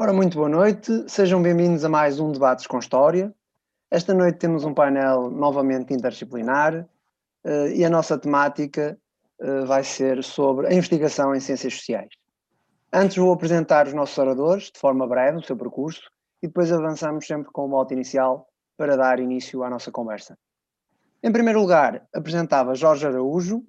Ora, muito boa noite, sejam bem-vindos a mais um Debates com História. Esta noite temos um painel novamente interdisciplinar uh, e a nossa temática uh, vai ser sobre a investigação em ciências sociais. Antes vou apresentar os nossos oradores, de forma breve, o seu percurso, e depois avançamos sempre com o mote inicial para dar início à nossa conversa. Em primeiro lugar, apresentava Jorge Araújo,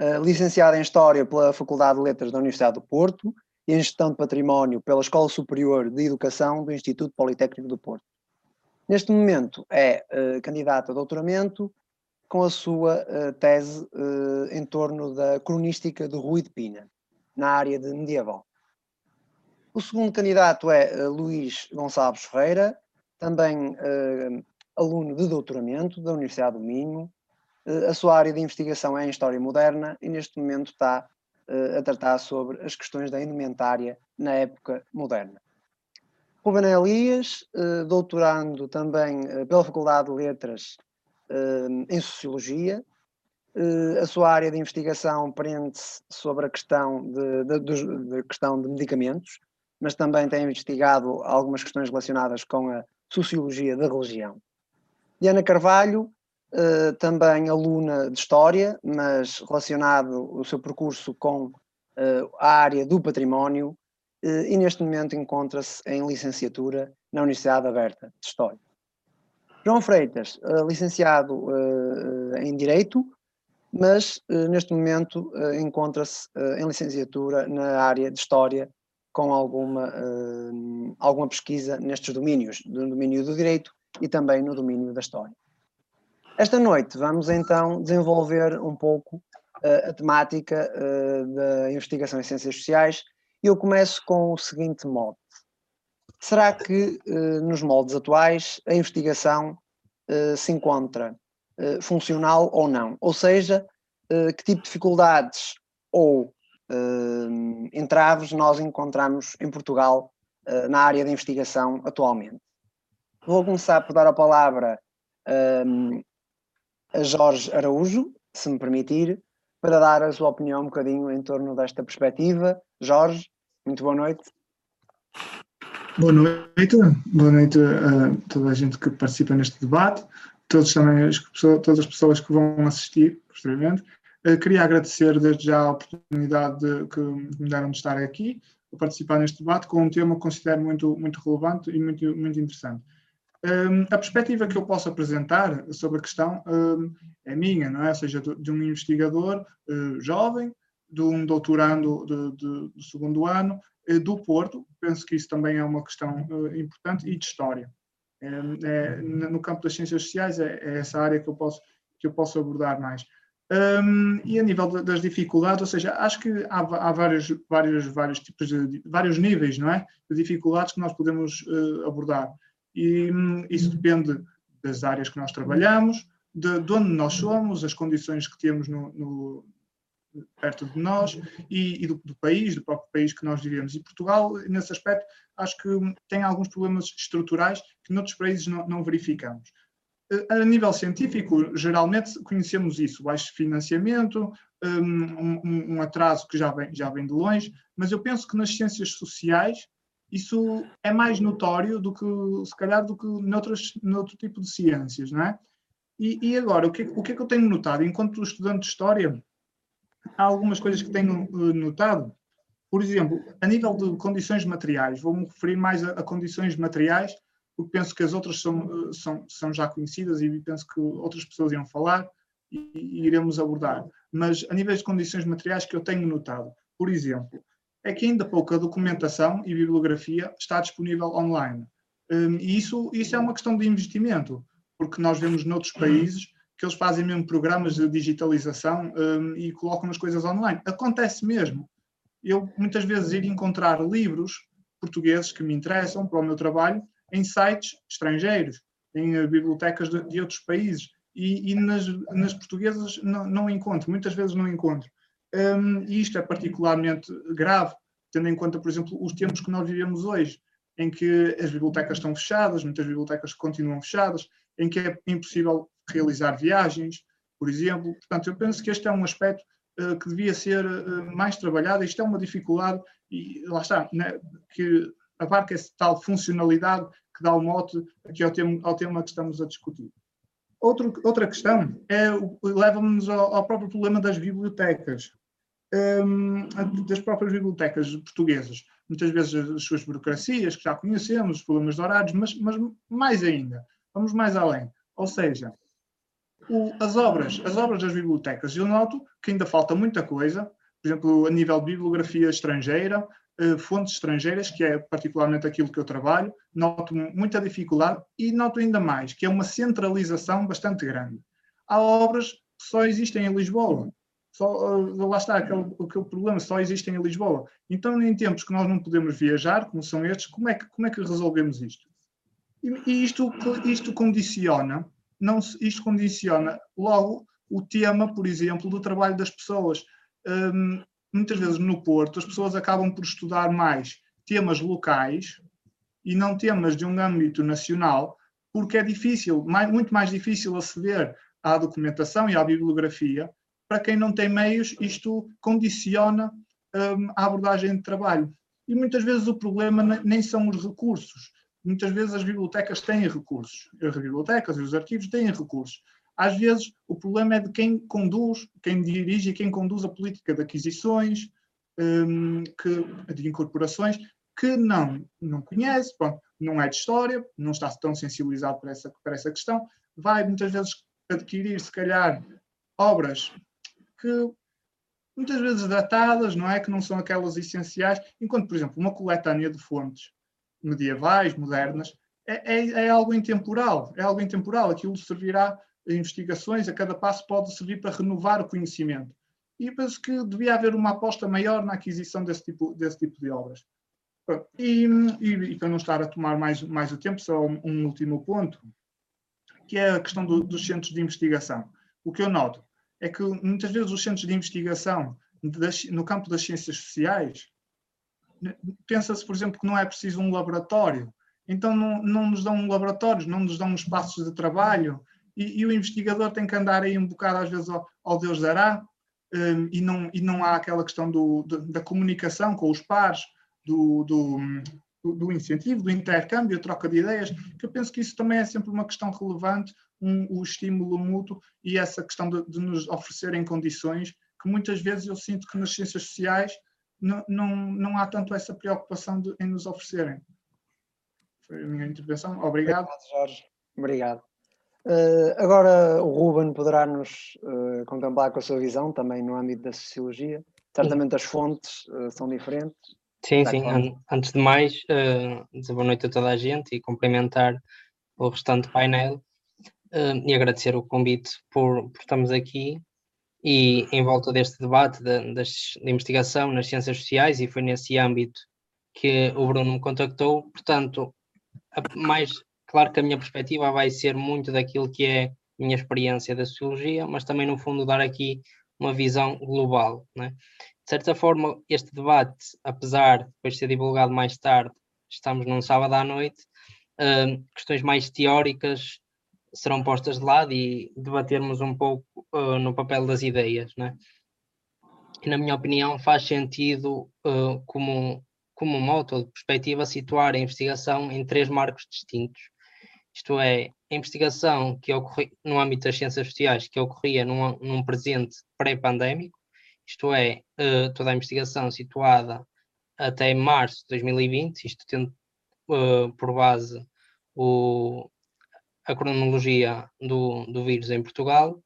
uh, licenciado em História pela Faculdade de Letras da Universidade do Porto em Gestão de Património pela Escola Superior de Educação do Instituto Politécnico do Porto. Neste momento é uh, candidato a doutoramento com a sua uh, tese uh, em torno da cronística de Rui de Pina, na área de medieval. O segundo candidato é Luís Gonçalves Ferreira, também aluno de doutoramento da Universidade do Minho. a sua área de investigação é em História Moderna e neste momento está a tratar sobre as questões da indumentária na época moderna. Ruben Elias, eh, doutorando também eh, pela Faculdade de Letras eh, em Sociologia. A sua área de investigação prende-se sobre a questão de, de, de, questão de medicamentos, mas também tem investigado algumas questões relacionadas com a sociologia da religião. Diana Carvalho, também aluna de História, mas relacionado o seu percurso com a área do património, eh, e neste momento encontra-se em licenciatura na Universidade Aberta de História. João Freitas, eh, licenciado eh, em Direito, mas neste momento encontra-se em licenciatura na área de História com alguma, alguma pesquisa nestes domínios, no domínio do Direito e também no domínio da História. Esta noite vamos então desenvolver um pouco a temática da investigação em ciências sociais eu começo com o seguinte mote. Será que eh, nos moldes atuais a investigação se encontra funcional ou não? Ou seja, que tipo de dificuldades ou entraves nós encontramos em Portugal na área de investigação atualmente? Vou começar por dar a palavra a Jorge Araújo, se me permitir, para dar a sua opinião um bocadinho em torno desta perspectiva. Jorge, muito boa noite. Boa noite, boa noite a toda a gente que participa neste debate, todos também as todas as pessoas que vão assistir posteriormente. Uh, queria agradecer desde já a oportunidade de, que me deram de estar aqui, a participar neste debate com um tema que considero muito, muito relevante e muito, muito interessante. Um, a perspectiva que eu posso apresentar sobre a questão um, é minha, não é? Ou seja, de, de um investigador uh, jovem, de um doutorando de, de, do segundo ano uh, do Porto, penso que isso também é uma questão uh, importante, e de História. É, é, no campo das ciências sociais é, é, essa área que eu posso, que eu posso abordar mais. Um, e a nível de, das dificuldades, ou seja, acho que há, há vários, vários, vários tipos de, vários níveis, não é? De dificuldades que nós podemos abordar e hum, isso depende das áreas que nós trabalhamos, de, de onde nós somos, as condições que temos no, no perto de nós e, e do, do, país, do próprio país que nós vivemos. E Portugal, nesse aspecto, acho que tem alguns problemas estruturais que noutros países não, não verificamos. A nível científico, geralmente conhecemos isso, baixo financiamento, hum, um, um, atraso que já vem, já vem de longe, mas eu penso que nas ciências sociais isso é mais notório do que, se calhar, do que noutras, noutro tipo de ciências, não é? E, e agora, o que, o que é que eu tenho notado? Enquanto estudante de História, há algumas coisas que tenho eh, notado. Por exemplo, a nível de condições materiais, vou-me referir mais a, a, condições materiais, porque penso que as outras são, eh, são, são já conhecidas e penso que outras pessoas iam falar e, e iremos abordar. Mas a nível de condições materiais que eu tenho notado, por exemplo, é que ainda pouca documentação e bibliografia está disponível online. Um, e isso, isso é uma questão de investimento, porque nós vemos noutros países que eles fazem mesmo programas de digitalização um, e colocam as coisas online. Acontece mesmo. Eu muitas vezes ir encontrar livros portugueses que me interessam para o meu trabalho em sites estrangeiros, em uh, bibliotecas de, de, outros países. E, e nas, nas, portuguesas não, não encontro, muitas vezes não encontro. Um, e isto é particularmente grave, tendo em conta, por exemplo, os tempos que nós vivemos hoje, em que as bibliotecas estão fechadas, muitas bibliotecas continuam fechadas, em que é impossível realizar viagens, por exemplo. Portanto, eu penso que este é um aspecto uh, que devia ser uh, mais trabalhado. Isto é uma dificuldade, e lá está, né, que abarca essa tal funcionalidade que dá o mote aqui ao tema, ao tema que estamos a discutir. Outro, outra questão é, leva-nos ao, ao, próprio problema das bibliotecas, um, das próprias bibliotecas portuguesas. Muitas vezes as suas burocracias, que já conhecemos, os problemas de horários, mas, mas mais ainda, vamos mais além. Ou seja, o, as obras, as obras das bibliotecas, eu noto que ainda falta muita coisa, por exemplo, a nível de bibliografia estrangeira, eh, fontes estrangeiras, que é particularmente aquilo que eu trabalho, noto muita dificuldade e noto ainda mais, que é uma centralização bastante grande. Há obras que só existem em Lisboa. Só, uh, lá está aquele, aquele problema, só existem em Lisboa. Então, em tempos que nós não podemos viajar, como são estes, como é que, como é que resolvemos isto? E, e isto, isto condiciona, não, isto condiciona logo o tema, por exemplo, do trabalho das pessoas. Um, muitas vezes no Porto as pessoas acabam por estudar mais temas locais e não temas de um âmbito nacional, porque é difícil, mais, muito mais difícil aceder à documentação e à bibliografia. Para quem não tem meios, isto condiciona um, a abordagem de trabalho. E muitas vezes o problema nem são os recursos. Muitas vezes as bibliotecas têm recursos. As bibliotecas e os arquivos têm recursos. Às vezes, o problema é de quem conduz, quem dirige e quem conduz a política de aquisições, um, que, de incorporações, que não, não conhece, bom, não é de história, não está tão sensibilizado para essa, para essa questão, vai muitas vezes adquirir, se calhar, obras que muitas vezes datadas, não é? Que não são aquelas essenciais, enquanto, por exemplo, uma coletânea de fontes medievais, modernas, é, é, é algo intemporal, é algo intemporal, aquilo servirá investigações, a cada passo pode servir para renovar o conhecimento. E penso que devia haver uma aposta maior na aquisição desse tipo, desse tipo de obras. E, e, e, para não estar a tomar mais, mais o tempo, só um, último ponto, que é a questão do, dos centros de investigação. O que eu noto é que muitas vezes os centros de investigação das, no campo das ciências sociais, pensa-se, por exemplo, que não é preciso um laboratório. Então não, não nos dão laboratórios, não nos dão espaços de trabalho, e, e, o investigador tem que andar aí um bocado às vezes ao, ao Deus dará, um, e, não, e não há aquela questão do, da comunicação com os pares, do, do, do, incentivo, do intercâmbio, a troca de ideias, que eu penso que isso também é sempre uma questão relevante, um, o estímulo mútuo e essa questão de, de, nos oferecerem condições que muitas vezes eu sinto que nas ciências sociais não, não, não há tanto essa preocupação de, em nos oferecerem. Foi a minha intervenção. Obrigado. Obrigado, Jorge. Obrigado. Uh, agora o Ruben poderá nos uh, contemplar com a sua visão também no âmbito da sociologia. Certamente as fontes uh, são diferentes. Sim, sim. An antes de mais, uh, dizer boa noite a toda a gente e cumprimentar o restante painel e agradecer o convite por, por estarmos aqui e em volta deste debate de, de investigação nas ciências sociais e foi nesse âmbito que o Bruno me contactou. Portanto, mais Claro que a minha perspectiva vai ser muito daquilo que é a minha experiência da sociologia, mas também, no fundo, dar aqui uma visão global. Né? De certa forma, este debate, apesar de depois ser divulgado mais tarde, estamos num sábado à noite, uh, questões mais teóricas serão postas de lado e debatermos um pouco uh, no papel das ideias. Né? E, na minha opinião, faz sentido, uh, como, como moto de perspectiva, situar a investigação em três marcos distintos isto é, a investigação que ocorria no âmbito das ciências sociais, que ocorria num, num presente pré-pandémico, isto é, uh, toda a investigação situada até março de 2020, isto tendo uh, por base o, a cronologia do, do vírus em Portugal.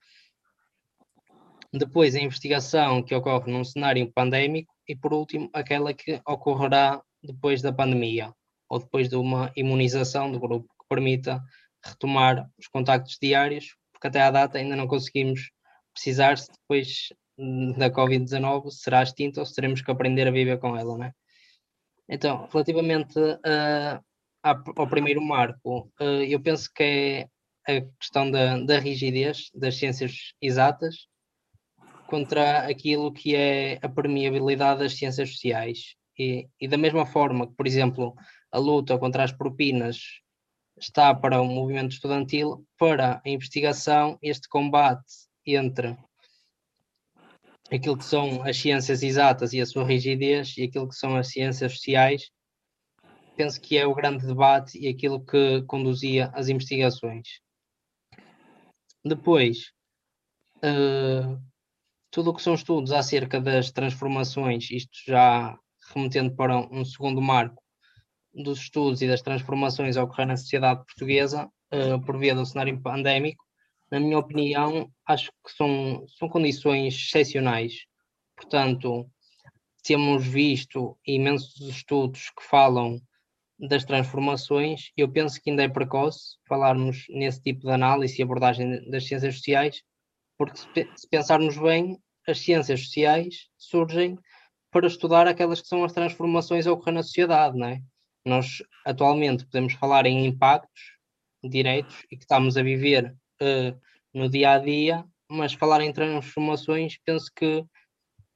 Depois, a investigação que ocorre num cenário pandémico e, por último, aquela que ocorrerá depois da pandemia ou depois de uma imunização do grupo permita retomar os contactos diários, porque até à data ainda não conseguimos precisar se depois da Covid-19 será extinta ou se teremos que aprender a viver com ela, né? Então, relativamente uh, ao primeiro marco, uh, eu penso que é a questão da, da rigidez das ciências exatas contra aquilo que é a permeabilidade das ciências sociais. E, e da mesma forma que, por exemplo, a luta contra as propinas está para o movimento estudantil, para a investigação, este combate entre aquilo que são as ciências exatas e a sua rigidez e aquilo que são as ciências sociais penso que é o grande debate e aquilo que conduzia as investigações. Depois, uh, tudo o que são estudos acerca das transformações, isto já remetendo para um segundo marco dos estudos e das transformações a ocorrer na sociedade portuguesa, uh, por via do cenário pandémico, na minha opinião, acho que são, são condições excepcionais. Portanto, temos visto imensos estudos que falam das transformações, eu penso que ainda é precoce falarmos nesse tipo de análise e abordagem das ciências sociais, porque se pensarmos bem, as ciências sociais surgem para estudar aquelas que são as transformações a ocorrer na sociedade, não é? Nós atualmente podemos falar em impactos diretos e que estamos a viver uh, no dia a dia, mas falar em transformações penso que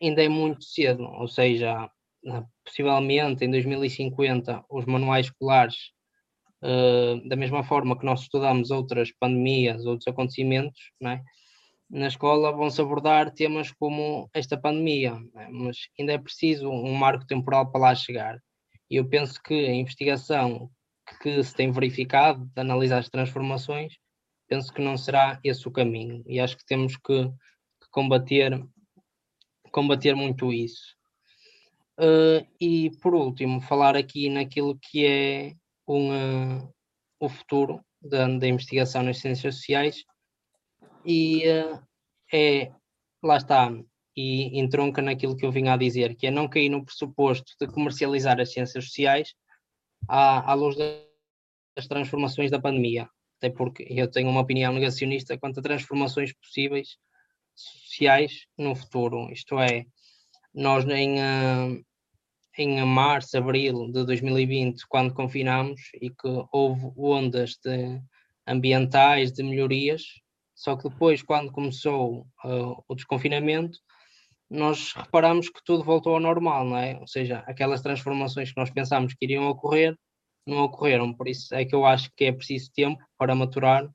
ainda é muito cedo, ou seja, possivelmente em 2050 os manuais escolares, uh, da mesma forma que nós estudamos outras pandemias, outros acontecimentos, é? na escola vão-se abordar temas como esta pandemia, é? mas ainda é preciso um marco temporal para lá chegar. E eu penso que a investigação que se tem verificado de analisar as transformações, penso que não será esse o caminho. E acho que temos que, que combater, combater muito isso. Uh, e por último, falar aqui naquilo que é um, uh, o futuro da, da, investigação nas ciências sociais e uh, é, lá está, e entronca naquilo que eu vinha a dizer, que é não cair no pressuposto de comercializar as ciências sociais à, à luz das transformações da pandemia, até porque eu tenho uma opinião negacionista quanto a transformações possíveis sociais no futuro, isto é, nós em, em março, abril de 2020, quando confinamos e que houve ondas de ambientais, de melhorias, só que depois, quando começou uh, o desconfinamento, nós reparamos que tudo voltou ao normal, não é? Ou seja, aquelas transformações que nós pensámos que iriam ocorrer, não ocorreram. Por isso é que eu acho que é preciso tempo para maturar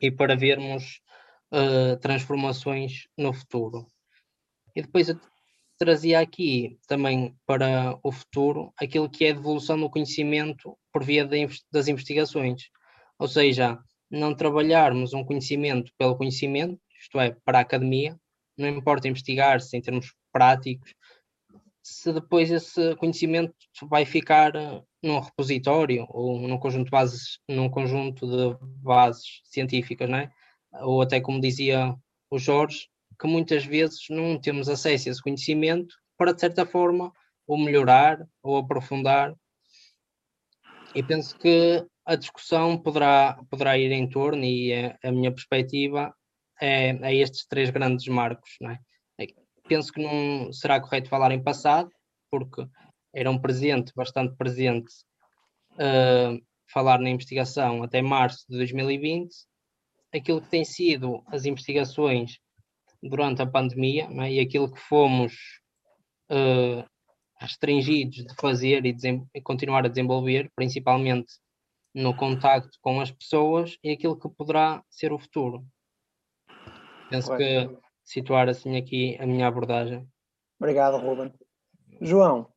e para vermos uh, transformações no futuro. E depois trazia aqui também para o futuro aquilo que é a devolução do conhecimento por via das investigações. Ou seja, não trabalharmos um conhecimento pelo conhecimento, isto é, para a academia, não importa investigar-se em termos práticos, se depois esse conhecimento vai ficar eh, num repositório ou num conjunto de bases, num conjunto de bases científicas, não é? Ou até como dizia o Jorge, que muitas vezes não temos acesso a esse conhecimento para, de certa forma, ou melhorar ou aprofundar. E penso que a discussão poderá, poderá ir em torno, e a, a minha perspectiva é, é, estes três grandes marcos. Não é? Penso que não será correto falar em passado, porque era um presente, bastante presente, uh, falar na investigação até março de 2020. Aquilo que tem sido as investigações durante a pandemia é? e aquilo que fomos uh, restringidos de fazer e, e, continuar a desenvolver, principalmente no contacto com as pessoas, e aquilo que poderá ser o futuro. Penso que situar assim aqui a minha abordagem. Obrigado, Ruben. João,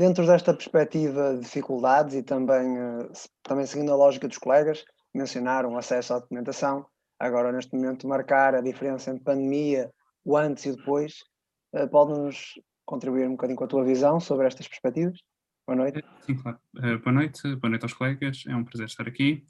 dentro desta perspectiva de dificuldades e também, uh, também seguindo a lógica dos colegas, mencionaram o acesso à documentação, agora neste momento marcar a diferença entre pandemia, o antes e o depois. Uh, Pode-nos contribuir um bocadinho com a tua visão sobre estas perspectivas? Boa noite. Sim, claro. Boa noite, boa noite aos colegas, é um prazer estar aqui.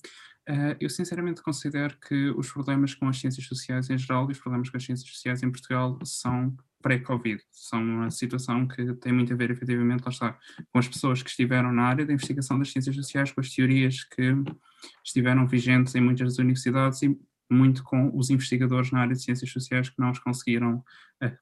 Eu sinceramente considero que os problemas com as ciências sociais em geral e os problemas com as ciências sociais em Portugal são pré-Covid. São uma situação que tem muito a ver, efetivamente, lá está, com as pessoas que estiveram na área da investigação das ciências sociais, com as teorias que estiveram vigentes em muitas universidades e muito com os investigadores na área de ciências sociais que não os conseguiram uh,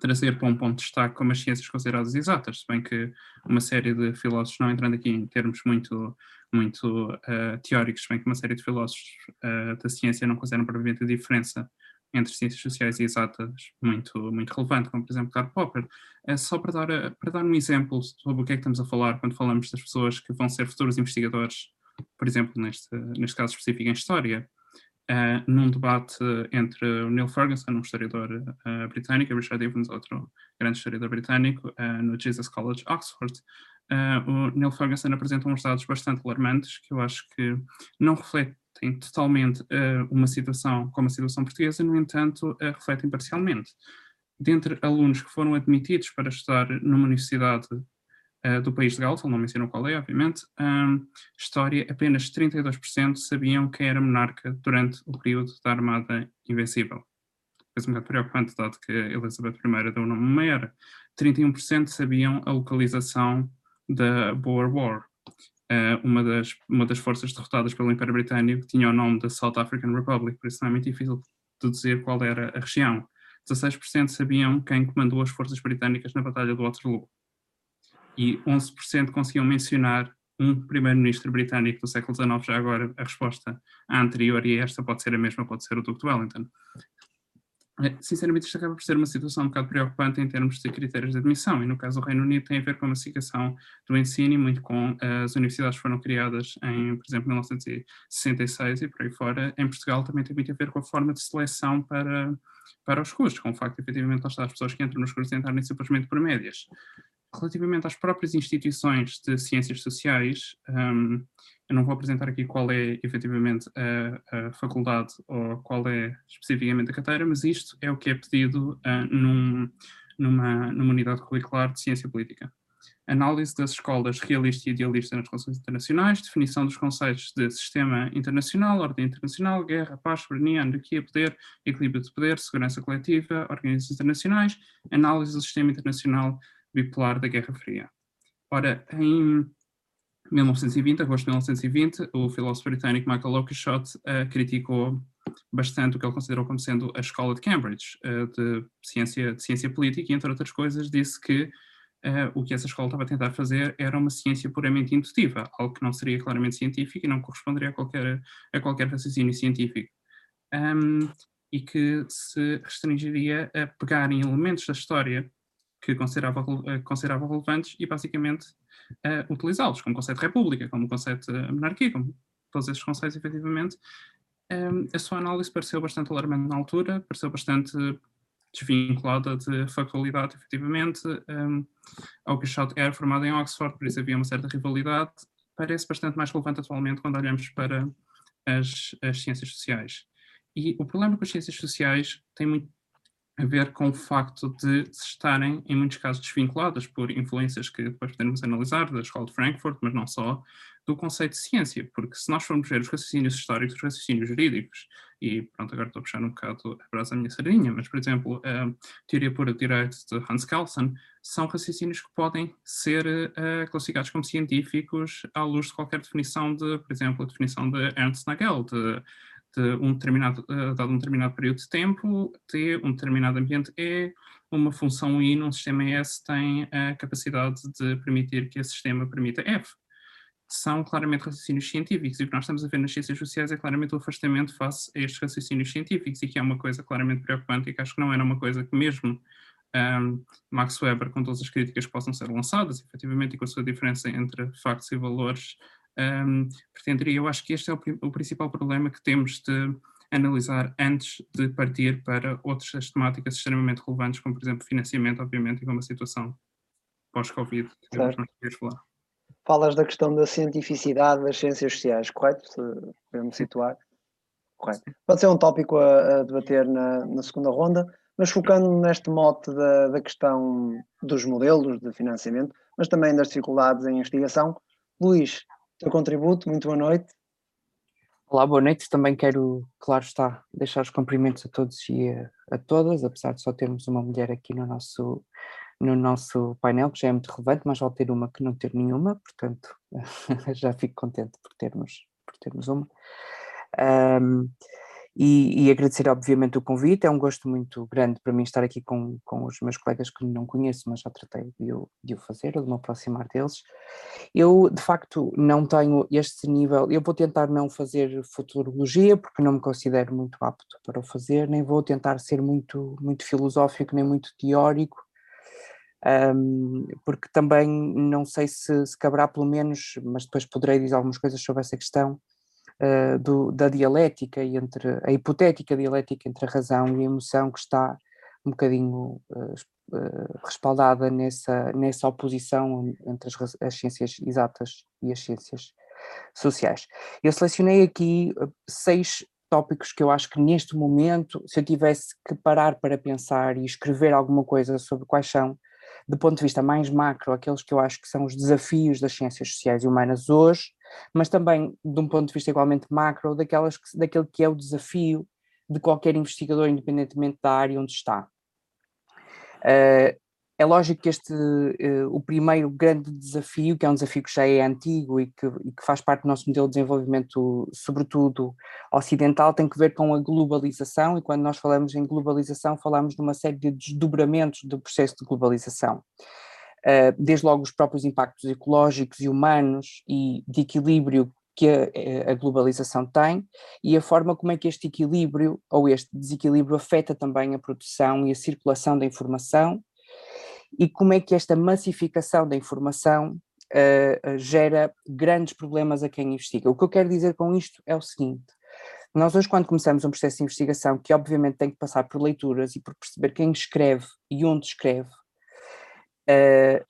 trazer para um ponto de destaque como as ciências consideradas exatas, se bem que uma série de filósofos, não entrando aqui em termos muito, muito uh, teóricos, se bem que uma série de filósofos uh, da ciência não consideram propriamente a diferença entre ciências sociais e exatas muito, muito relevante, como por exemplo Karl Popper. É só para dar, para dar um exemplo sobre o que é que estamos a falar quando falamos das pessoas que vão ser futuros investigadores, por exemplo, neste, neste caso específico em História uh, num debate entre o Neil Ferguson, um historiador uh, britânico, e Richard Evans, outro grande historiador britânico, uh, no Jesus College, Oxford. o Neil Ferguson apresenta uns dados bastante alarmantes que eu acho que não refletem totalmente uh, uma situação como a situação portuguesa, no entanto, uh, refletem parcialmente. Dentre alunos que foram admitidos para estudar numa universidade uh, do país de Gales, não mencionou qual é, obviamente, um, história, apenas 32% sabiam quem era monarca durante o período da Armada Invencível. Coisa um bocado preocupante, dado que Elizabeth I deu o nome maior. 31% sabiam a localização da Boer War, uma, das, uma das forças derrotadas pelo Império Britânico, tinha o nome da South African Republic, por isso não é muito difícil de dizer qual era a região. 16% sabiam quem comandou as forças britânicas na Batalha de Waterloo. E 11% conseguiam mencionar um primeiro-ministro britânico do século XIX, já agora a resposta anterior, e esta pode ser a mesma, pode ser o Duque de Wellington. É, sinceramente, isto acaba por ser uma situação um bocado preocupante em termos de critérios de admissão, e no caso do Reino Unido tem a ver com a massificação do ensino, muito com as universidades foram criadas em, por exemplo, 1966 e por aí fora. Em Portugal também tem muito a ver com a forma de seleção para, para os cursos, com o facto de, efetivamente, as pessoas que entram nos cursos entrarem simplesmente por médias. Relativamente às próprias instituições de ciências sociais, um, eu não vou apresentar aqui qual é efetivamente a, a, faculdade ou qual é especificamente a carteira, mas isto é o que é pedido uh, num, numa, numa unidade curricular de ciência política. Análise das escolas realista e idealista nas relações internacionais, definição dos conceitos de sistema internacional, ordem internacional, guerra, paz, soberania, anarquia, poder, equilíbrio de poder, segurança coletiva, organizações internacionais, análise do sistema internacional bipolar da Guerra Fria. Ora, em 1920, agosto de 1920, o filósofo britânico Michael Oakeshott uh, criticou bastante o que ele considerou como sendo a escola de Cambridge uh, de, ciência, de ciência política e, entre outras coisas, disse que uh, o que essa escola estava a tentar fazer era uma ciência puramente intuitiva, algo que não seria claramente científico e não corresponderia a qualquer, a qualquer raciocínio científico. Um, e que se restringiria a pegar em elementos da história que considerava, considerava relevantes e basicamente uh, utilizá-los, como o conceito de república, como o conceito de monarquia, como todos esses conceitos, efetivamente. Um, a sua análise pareceu bastante alarmante na altura, pareceu bastante desvinculada de factualidade, efetivamente. Um, Oakeshott era formado em Oxford, por isso havia uma certa rivalidade. Parece bastante mais relevante atualmente quando olhamos para as, as ciências sociais. E o problema com as ciências sociais tem muito a ver com o facto de estarem, em muitos casos, desvinculadas por influências que depois podemos analisar, da Escola de Frankfurt, mas não só, do conceito de ciência, porque se nós formos ver os raciocínios históricos, os raciocínios jurídicos, e pronto, agora estou a puxar um bocado a brasa da minha sardinha, mas, por exemplo, a teoria pura de direito de Hans Kelsen, são raciocínios que podem ser uh, classificados como científicos à luz de qualquer definição de, por exemplo, a definição de Ernst Nagel, de de um determinado, uh, dado um determinado período de tempo, T, um determinado ambiente E, uma função I num sistema S tem a capacidade de permitir que esse sistema permita F. São claramente raciocínios científicos e o que nós estamos a ver nas ciências sociais é claramente o afastamento face a estes raciocínios científicos e que é uma coisa claramente preocupante e que acho que não era uma coisa que mesmo um, Max Weber, com todas as críticas que possam ser lançadas, efetivamente, e com a sua diferença entre factos e valores, um, pretenderia. Eu acho que este é o, o, principal problema que temos de analisar antes de partir para outras temáticas extremamente relevantes, como por exemplo financiamento, obviamente, e como a situação pós-Covid que vamos falar. Falas da questão da cientificidade das ciências sociais, correto? Se podemos situar. Correto. Pode ser um tópico a, a debater na, na, segunda ronda, mas focando neste mote da, da questão dos modelos de financiamento, mas também das dificuldades em investigação. Luís, teu contributo. Muito boa noite. Olá, boa noite. Também quero, claro está, deixar os cumprimentos a todos e a, a, todas, apesar de só termos uma mulher aqui no nosso, no nosso painel, que já é muito relevante, mas ao ter uma que não ter nenhuma, portanto já fico contente por termos, por termos uma. Um, e, e, agradecer obviamente o convite, é um gosto muito grande para mim estar aqui com, com os meus colegas que não conheço, mas já tratei de o, de o fazer, ou de me aproximar deles. Eu de facto não tenho este nível, eu vou tentar não fazer futurologia, porque não me considero muito apto para o fazer, nem vou tentar ser muito, muito filosófico, nem muito teórico, um, porque também não sei se, se caberá pelo menos, mas depois poderei dizer algumas coisas sobre essa questão, uh, do, da dialética entre a hipotética dialética entre a razão e a emoção que está um bocadinho uh, uh, respaldada nessa, nessa oposição entre as, as, ciências exatas e as ciências sociais. Eu selecionei aqui seis tópicos que eu acho que neste momento, se eu tivesse que parar para pensar e escrever alguma coisa sobre quais são, do ponto de vista mais macro, aqueles que eu acho que são os desafios das ciências sociais e humanas hoje, mas também de um ponto de vista igualmente macro, daquelas que, daquele que é o desafio de qualquer investigador, independentemente da área onde está. Uh, é lógico que este, uh, o primeiro grande desafio, que é um desafio que já é antigo e que, e que, faz parte do nosso modelo de desenvolvimento, sobretudo ocidental, tem que ver com a globalização, e quando nós falamos em globalização, falamos de uma série de desdobramentos do processo de globalização. Uh, desde logo os próprios impactos ecológicos e humanos e de equilíbrio que a, a, globalização tem e a forma como é que este equilíbrio ou este desequilíbrio afeta também a produção e a circulação da informação e como é que esta massificação da informação uh, gera grandes problemas a quem investiga. O que eu quero dizer com isto é o seguinte: nós hoje, quando começamos um processo de investigação, que obviamente tem que passar por leituras e por perceber quem escreve e onde escreve, uh,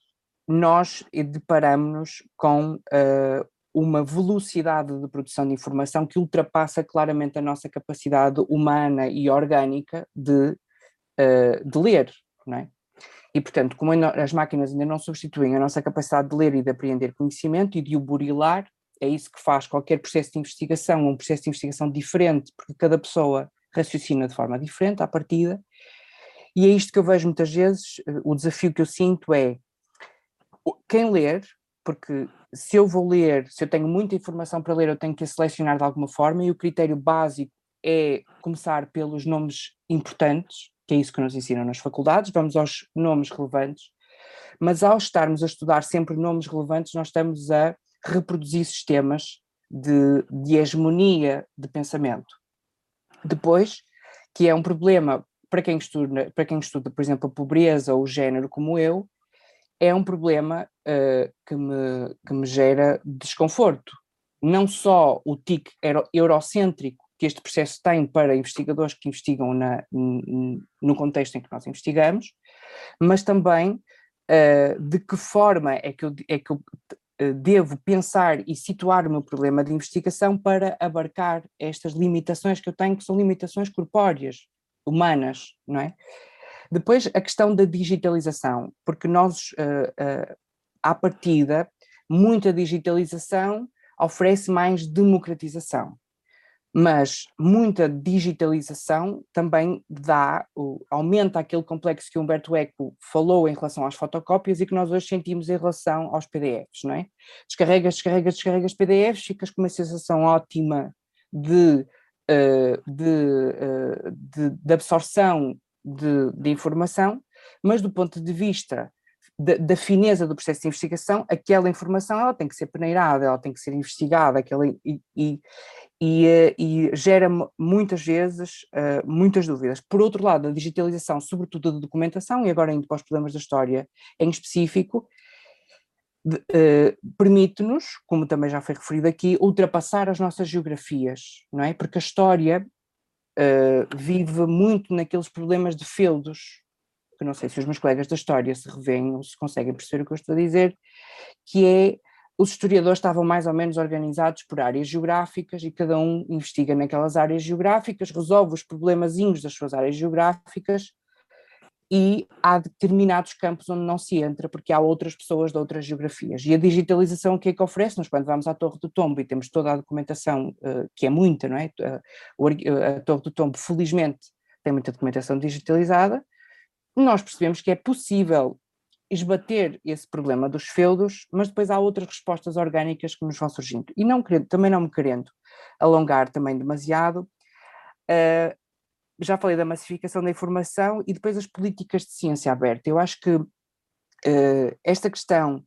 nós deparamos-nos com uh, uma velocidade de produção de informação que ultrapassa claramente a nossa capacidade humana e orgânica de, de ler, não é? E, portanto, como as máquinas ainda não substituem a nossa capacidade de ler e de apreender conhecimento e de o burilar, é isso que faz qualquer processo de investigação, um processo de investigação diferente, porque cada pessoa raciocina de forma diferente à partida. E é isto que eu vejo muitas vezes, eh, o desafio que eu sinto é quem ler, porque se eu vou ler, se eu tenho muita informação para ler, eu tenho que a selecionar de alguma forma, e o critério básico é começar pelos nomes importantes, que é isso que nos ensinam nas faculdades, vamos aos nomes relevantes, mas ao estarmos a estudar sempre nomes relevantes, nós estamos a reproduzir sistemas de, de hegemonia de pensamento. Depois, que é um problema para quem, estuda, para quem estuda, por exemplo, a pobreza ou o género como eu, é um problema uh, que, me, que me gera desconforto. Não só o tique eurocêntrico que este processo tem para investigadores que investigam na, no contexto em que nós investigamos, mas também uh, de que forma é que eu, é que eu uh, devo pensar e situar o meu problema de investigação para abarcar estas limitações que eu tenho, que são limitações corpóreas, humanas, não é? Depois a questão da digitalização, porque nós, uh, à partida, muita digitalização oferece mais democratização mas muita digitalização também dá, aumenta aquele complexo que Humberto Eco falou em relação às fotocópias e que nós hoje sentimos em relação aos PDFs, não é? Descarregas, descarregas, descarregas PDFs, ficas com uma sensação ótima de, uh, de, uh, de, de, absorção de, de informação, mas do ponto de vista da, da, fineza do processo de investigação, aquela informação ela tem que ser peneirada, ela tem que ser investigada, aquela, e, e, e, eh, e gera muitas vezes muitas dúvidas. Por outro lado, a digitalização, sobretudo da documentação, e agora indo para os problemas da história em específico, uh, permite-nos, como também já foi referido aqui, ultrapassar as nossas geografias, não é? Porque a história uh, vive muito naqueles problemas de feudos, que não sei se os meus colegas da história se revêem ou se conseguem perceber o que eu estou a dizer, que é os historiadores estavam mais ou menos organizados por áreas geográficas e cada um investiga naquelas áreas geográficas, resolve os problemazinhos das suas áreas geográficas e há determinados campos onde não se entra porque há outras pessoas de outras geografias. E a digitalização o que é que oferece? Nós quando vamos à Torre do Tombo e temos toda a documentação, uh, que é muita, não é? Uh, a Torre do Tombo felizmente tem muita documentação digitalizada, nós percebemos que é possível esbater esse problema dos feudos, mas depois há outras respostas orgânicas que nos vão surgindo. E não querendo, também não me querendo alongar também demasiado, já falei da massificação da informação e depois as políticas de ciência aberta. Eu acho que uh, esta questão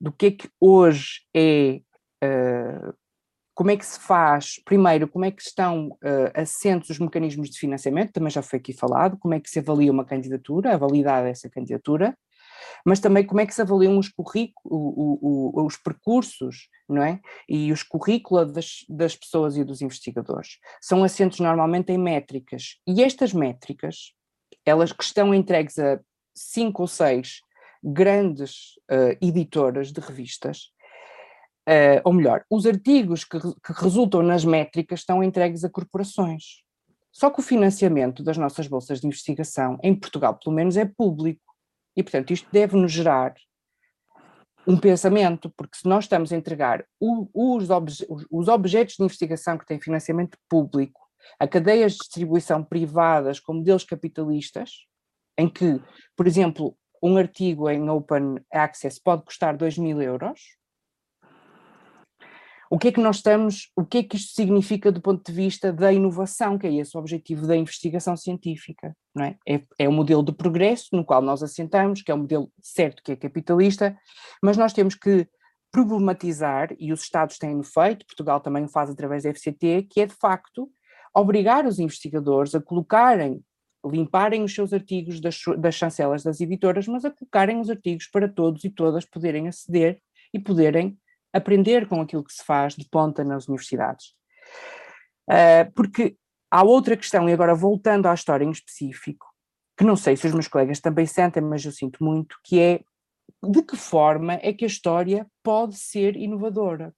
do que é que hoje é uh, como é que se faz, primeiro, como é que estão uh, assentos os mecanismos de financiamento, também já foi aqui falado, como é que se avalia uma candidatura, a validade dessa candidatura, mas também como é que se avaliam os currículos, os percursos, não é? E os currículos das, das pessoas e dos investigadores. São assentos normalmente em métricas, e estas métricas, elas que estão entregues a cinco ou seis grandes uh, editoras de revistas, uh, ou melhor, os artigos que, que resultam nas métricas estão entregues a corporações. Só que o financiamento das nossas bolsas de investigação, em Portugal pelo menos, é público. E, portanto, isto deve-nos gerar um pensamento, porque se nós estamos a entregar os, obje, os objetos de investigação que têm financiamento público a cadeias de distribuição privadas com modelos capitalistas, em que, por exemplo, um artigo em open access pode custar 2 mil euros, o que é que nós estamos, o que é que isto significa do ponto de vista da inovação, que é esse o objetivo da investigação científica, não é? É, é o modelo de progresso no qual nós assentamos, que é um modelo certo que é capitalista, mas nós temos que problematizar, e os Estados têm feito, Portugal também o faz através da FCT, que é de facto obrigar os investigadores a colocarem, limparem os seus artigos das, das chancelas das editoras, mas a colocarem os artigos para todos e todas poderem aceder e poderem aprender com aquilo que se faz de ponta nas universidades. Uh, porque há outra questão, e agora voltando à história em específico, que não sei se os meus colegas também sentem, mas eu sinto muito, que é de que forma é que a história pode ser inovadora.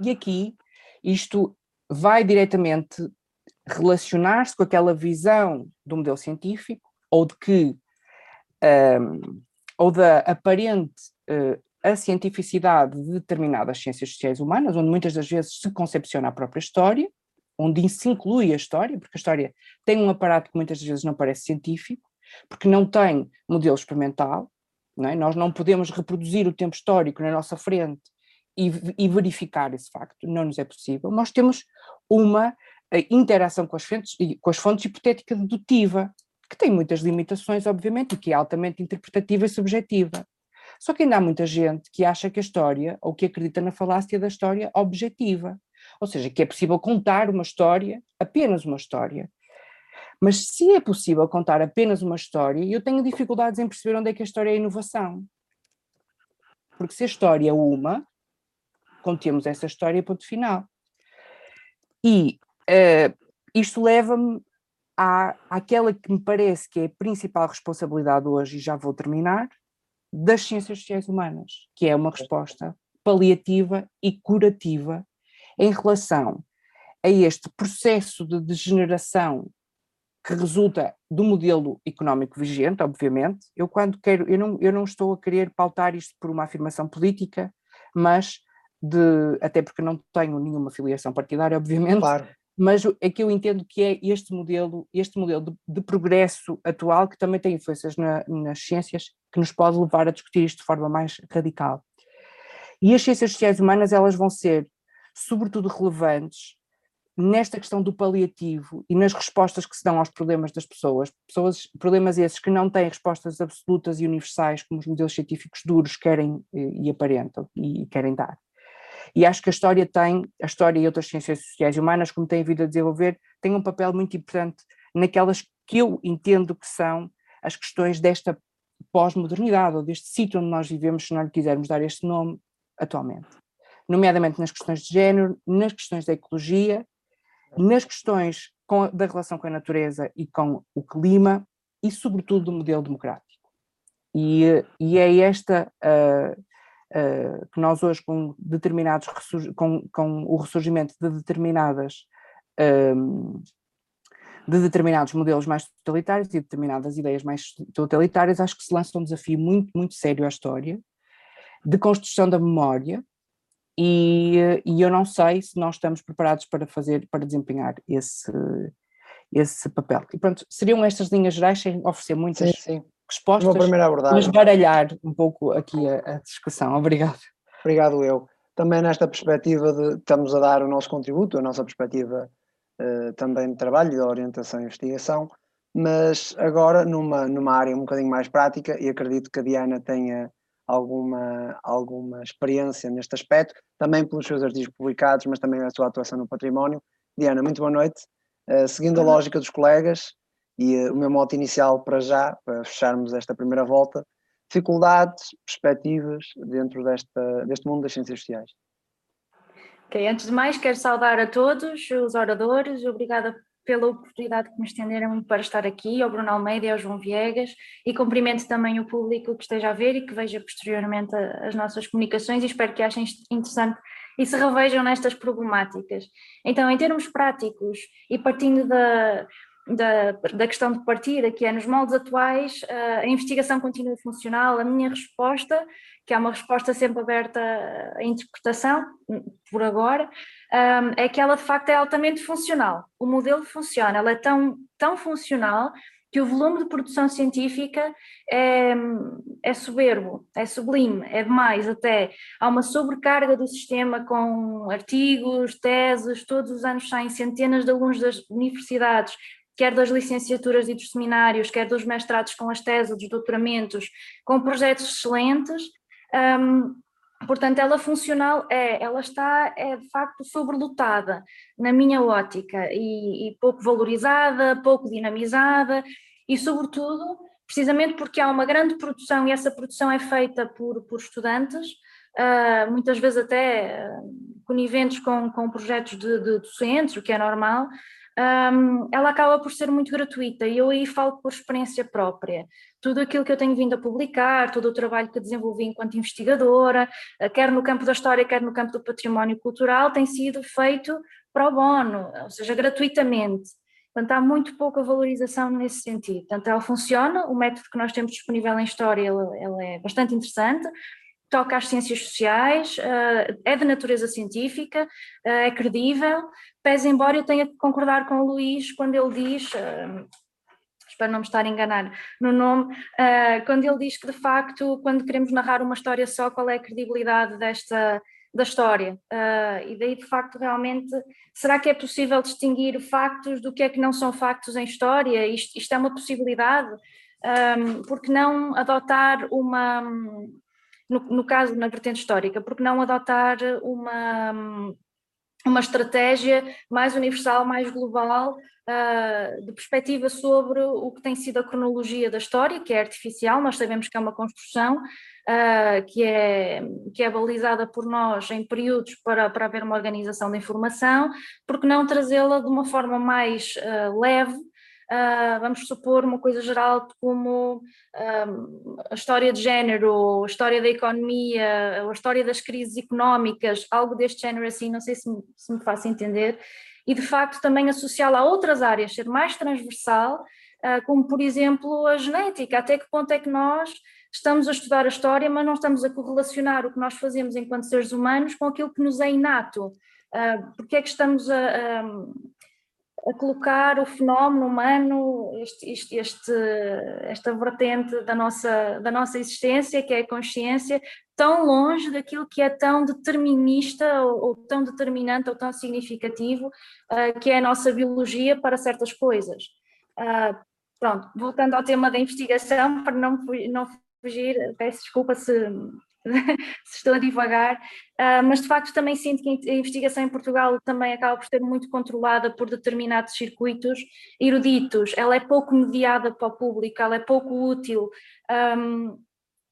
E aqui, isto vai diretamente relacionar-se com aquela visão do modelo científico, ou de que, um, ou da aparente uh, a cientificidade de determinadas ciências sociais humanas, onde muitas das vezes se concepciona a própria história, onde se inclui a história, porque a história tem um aparato que muitas das vezes não parece científico, porque não tem modelo experimental, não é? nós não podemos reproduzir o tempo histórico na nossa frente e, e, verificar esse facto, não nos é possível. Nós temos uma eh, interação com as fontes, com as fontes hipotética dedutiva, que tem muitas limitações, obviamente, e que é altamente interpretativa e subjetiva. Só que ainda há muita gente que acha que a história, ou que acredita na falácia da história objetiva. Ou seja, que é possível contar uma história, apenas uma história. Mas se é possível contar apenas uma história, eu tenho dificuldades em perceber onde é que a história é inovação. Porque se a história é uma, contemos essa história, ponto final. E uh, isto leva-me à, àquela que me parece que é a principal responsabilidade hoje, e já vou terminar, das ciências sociais humanas, que é uma resposta paliativa e curativa em relação a este processo de degeneração que resulta do modelo económico vigente, obviamente. Eu quando quero, eu não, eu não estou a querer pautar isto por uma afirmação política, mas de, até porque não tenho nenhuma filiação partidária, obviamente, claro mas é que eu entendo que é este modelo, este modelo de, de progresso atual que também tem influências na, nas ciências que nos pode levar a discutir isto de forma mais radical. E as ciências sociais humanas elas vão ser sobretudo relevantes nesta questão do paliativo e nas respostas que se dão aos problemas das pessoas, pessoas problemas esses que não têm respostas absolutas e universais como os modelos científicos duros querem e aparentam e querem dar. E acho que a história tem, a história e outras ciências sociais humanas, como têm vindo a desenvolver, têm um papel muito importante naquelas que eu entendo que são as questões desta pós-modernidade, ou deste sítio onde nós vivemos, se não lhe quisermos dar este nome atualmente. Nomeadamente nas questões de género, nas questões da ecologia, nas questões com, da relação com a natureza e com o clima, e sobretudo do modelo democrático. E, e é esta uh, uh, que nós hoje com determinados com, com o ressurgimento de determinadas um, de determinados modelos mais totalitários e determinadas ideias mais totalitárias, acho que se lança um desafio muito, muito sério à história, de construção da memória, e, e eu não sei se nós estamos preparados para fazer, para desempenhar esse, esse papel. E pronto, seriam estas linhas gerais sem oferecer muitas, sim, sim respostas, mas baralhar um pouco aqui a, a discussão. Obrigado. Obrigado eu. Também nesta perspectiva de estamos a dar o nosso contributo, a nossa perspectiva uh, também de trabalho, de orientação e investigação, mas agora numa, numa área um bocadinho mais prática e acredito que a Diana tenha alguma, alguma experiência neste aspecto, também pelos seus artigos publicados, mas também a sua atuação no património. Diana, muito boa noite. Uh, seguindo a lógica dos colegas, e uh, o meu moto inicial para já, para fecharmos esta primeira volta, dificuldades, perspectivas dentro desta, deste mundo das ciências sociais. Ok, antes de mais quero saudar a todos os oradores, obrigada pela oportunidade que me estenderam para estar aqui, ao Bruno Almeida e ao João Viegas, e cumprimento também o público que esteja a ver e que veja posteriormente as nossas comunicações e espero que achem interessante e se revejam nestas problemáticas. Então, em termos práticos e partindo da, da, da questão de partida, que é nos moldes atuais, a investigação continua funcional, a minha resposta, que é uma resposta sempre aberta à interpretação, por agora, é que ela de facto é altamente funcional. O modelo funciona, ela é tão, tão funcional que o volume de produção científica é, é soberbo, é sublime, é demais até. Há uma sobrecarga do sistema com artigos, teses, todos os anos saem centenas de alunos das universidades quer das licenciaturas e dos seminários, quer dos mestrados com as teses, dos doutoramentos, com projetos excelentes. Um, portanto, ela funcional é, ela está é, de facto sobrelotada na minha ótica e, e pouco valorizada, pouco dinamizada e, sobretudo, precisamente porque há uma grande produção e essa produção é feita por, por estudantes, uh, muitas vezes até uh, coniventes com, com projetos de, de docentes, o que é normal, um, ela acaba por ser muito gratuita e eu aí falo por experiência própria. Tudo aquilo que eu tenho vindo a publicar, todo o trabalho que desenvolvi enquanto investigadora, eh, quer no campo da história, quer no campo do património cultural, tem sido feito pro bono, ou seja, gratuitamente. Portanto, há muito pouca valorização nesse sentido. Portanto, ela funciona, o método que nós temos disponível em história ele, ele é bastante interessante, toca às ciências sociais, uh, é de natureza científica, uh, é credível, pese embora eu tenha que concordar com o Luís quando ele diz, uh, espero não me estar a enganar no nome, quando ele diz que de facto, quando queremos narrar uma história só, qual é a credibilidade desta da história? E daí de facto realmente será que é possível distinguir factos do que é que não são factos em história? Isto, isto é uma possibilidade? Um, porque não adotar uma no, no caso, na vertente histórica, porque não adotar uma, uma estratégia mais universal, mais global, uh, de perspectiva sobre o que tem sido a cronologia da história, que é artificial, nós sabemos que é uma construção, Uh, que, é, que é balizada por nós em períodos para, para haver uma organização da informação, porque não trazê-la de uma forma mais uh, leve uh, vamos supor uma coisa geral como uh, a história de género, a história da economia, a história das crises económicas, algo deste género assim, não sei se me, se me faço entender, e de facto também associá-la a outras áreas, ser mais transversal, uh, como por exemplo a genética, até que ponto é que nós estamos a estudar a história, mas não estamos a correlacionar o que nós fazemos enquanto seres humanos com aquilo que nos é inato. Uh, porque é que estamos a, a colocar o fenómeno humano, este, este, este, esta vertente da nossa, da nossa existência, que é a consciência, tão longe daquilo que é tão determinista ou, ou tão determinante ou tão significativo, uh, que é a nossa biologia para certas coisas. Uh, pronto, voltando ao tema da investigação, para não, não fugir, peço desculpa se se estou a divagar, uh, mas de facto também sinto que a investigação em Portugal também acaba por ser muito controlada por determinados circuitos eruditos, ela é pouco mediada para o público, ela é pouco útil,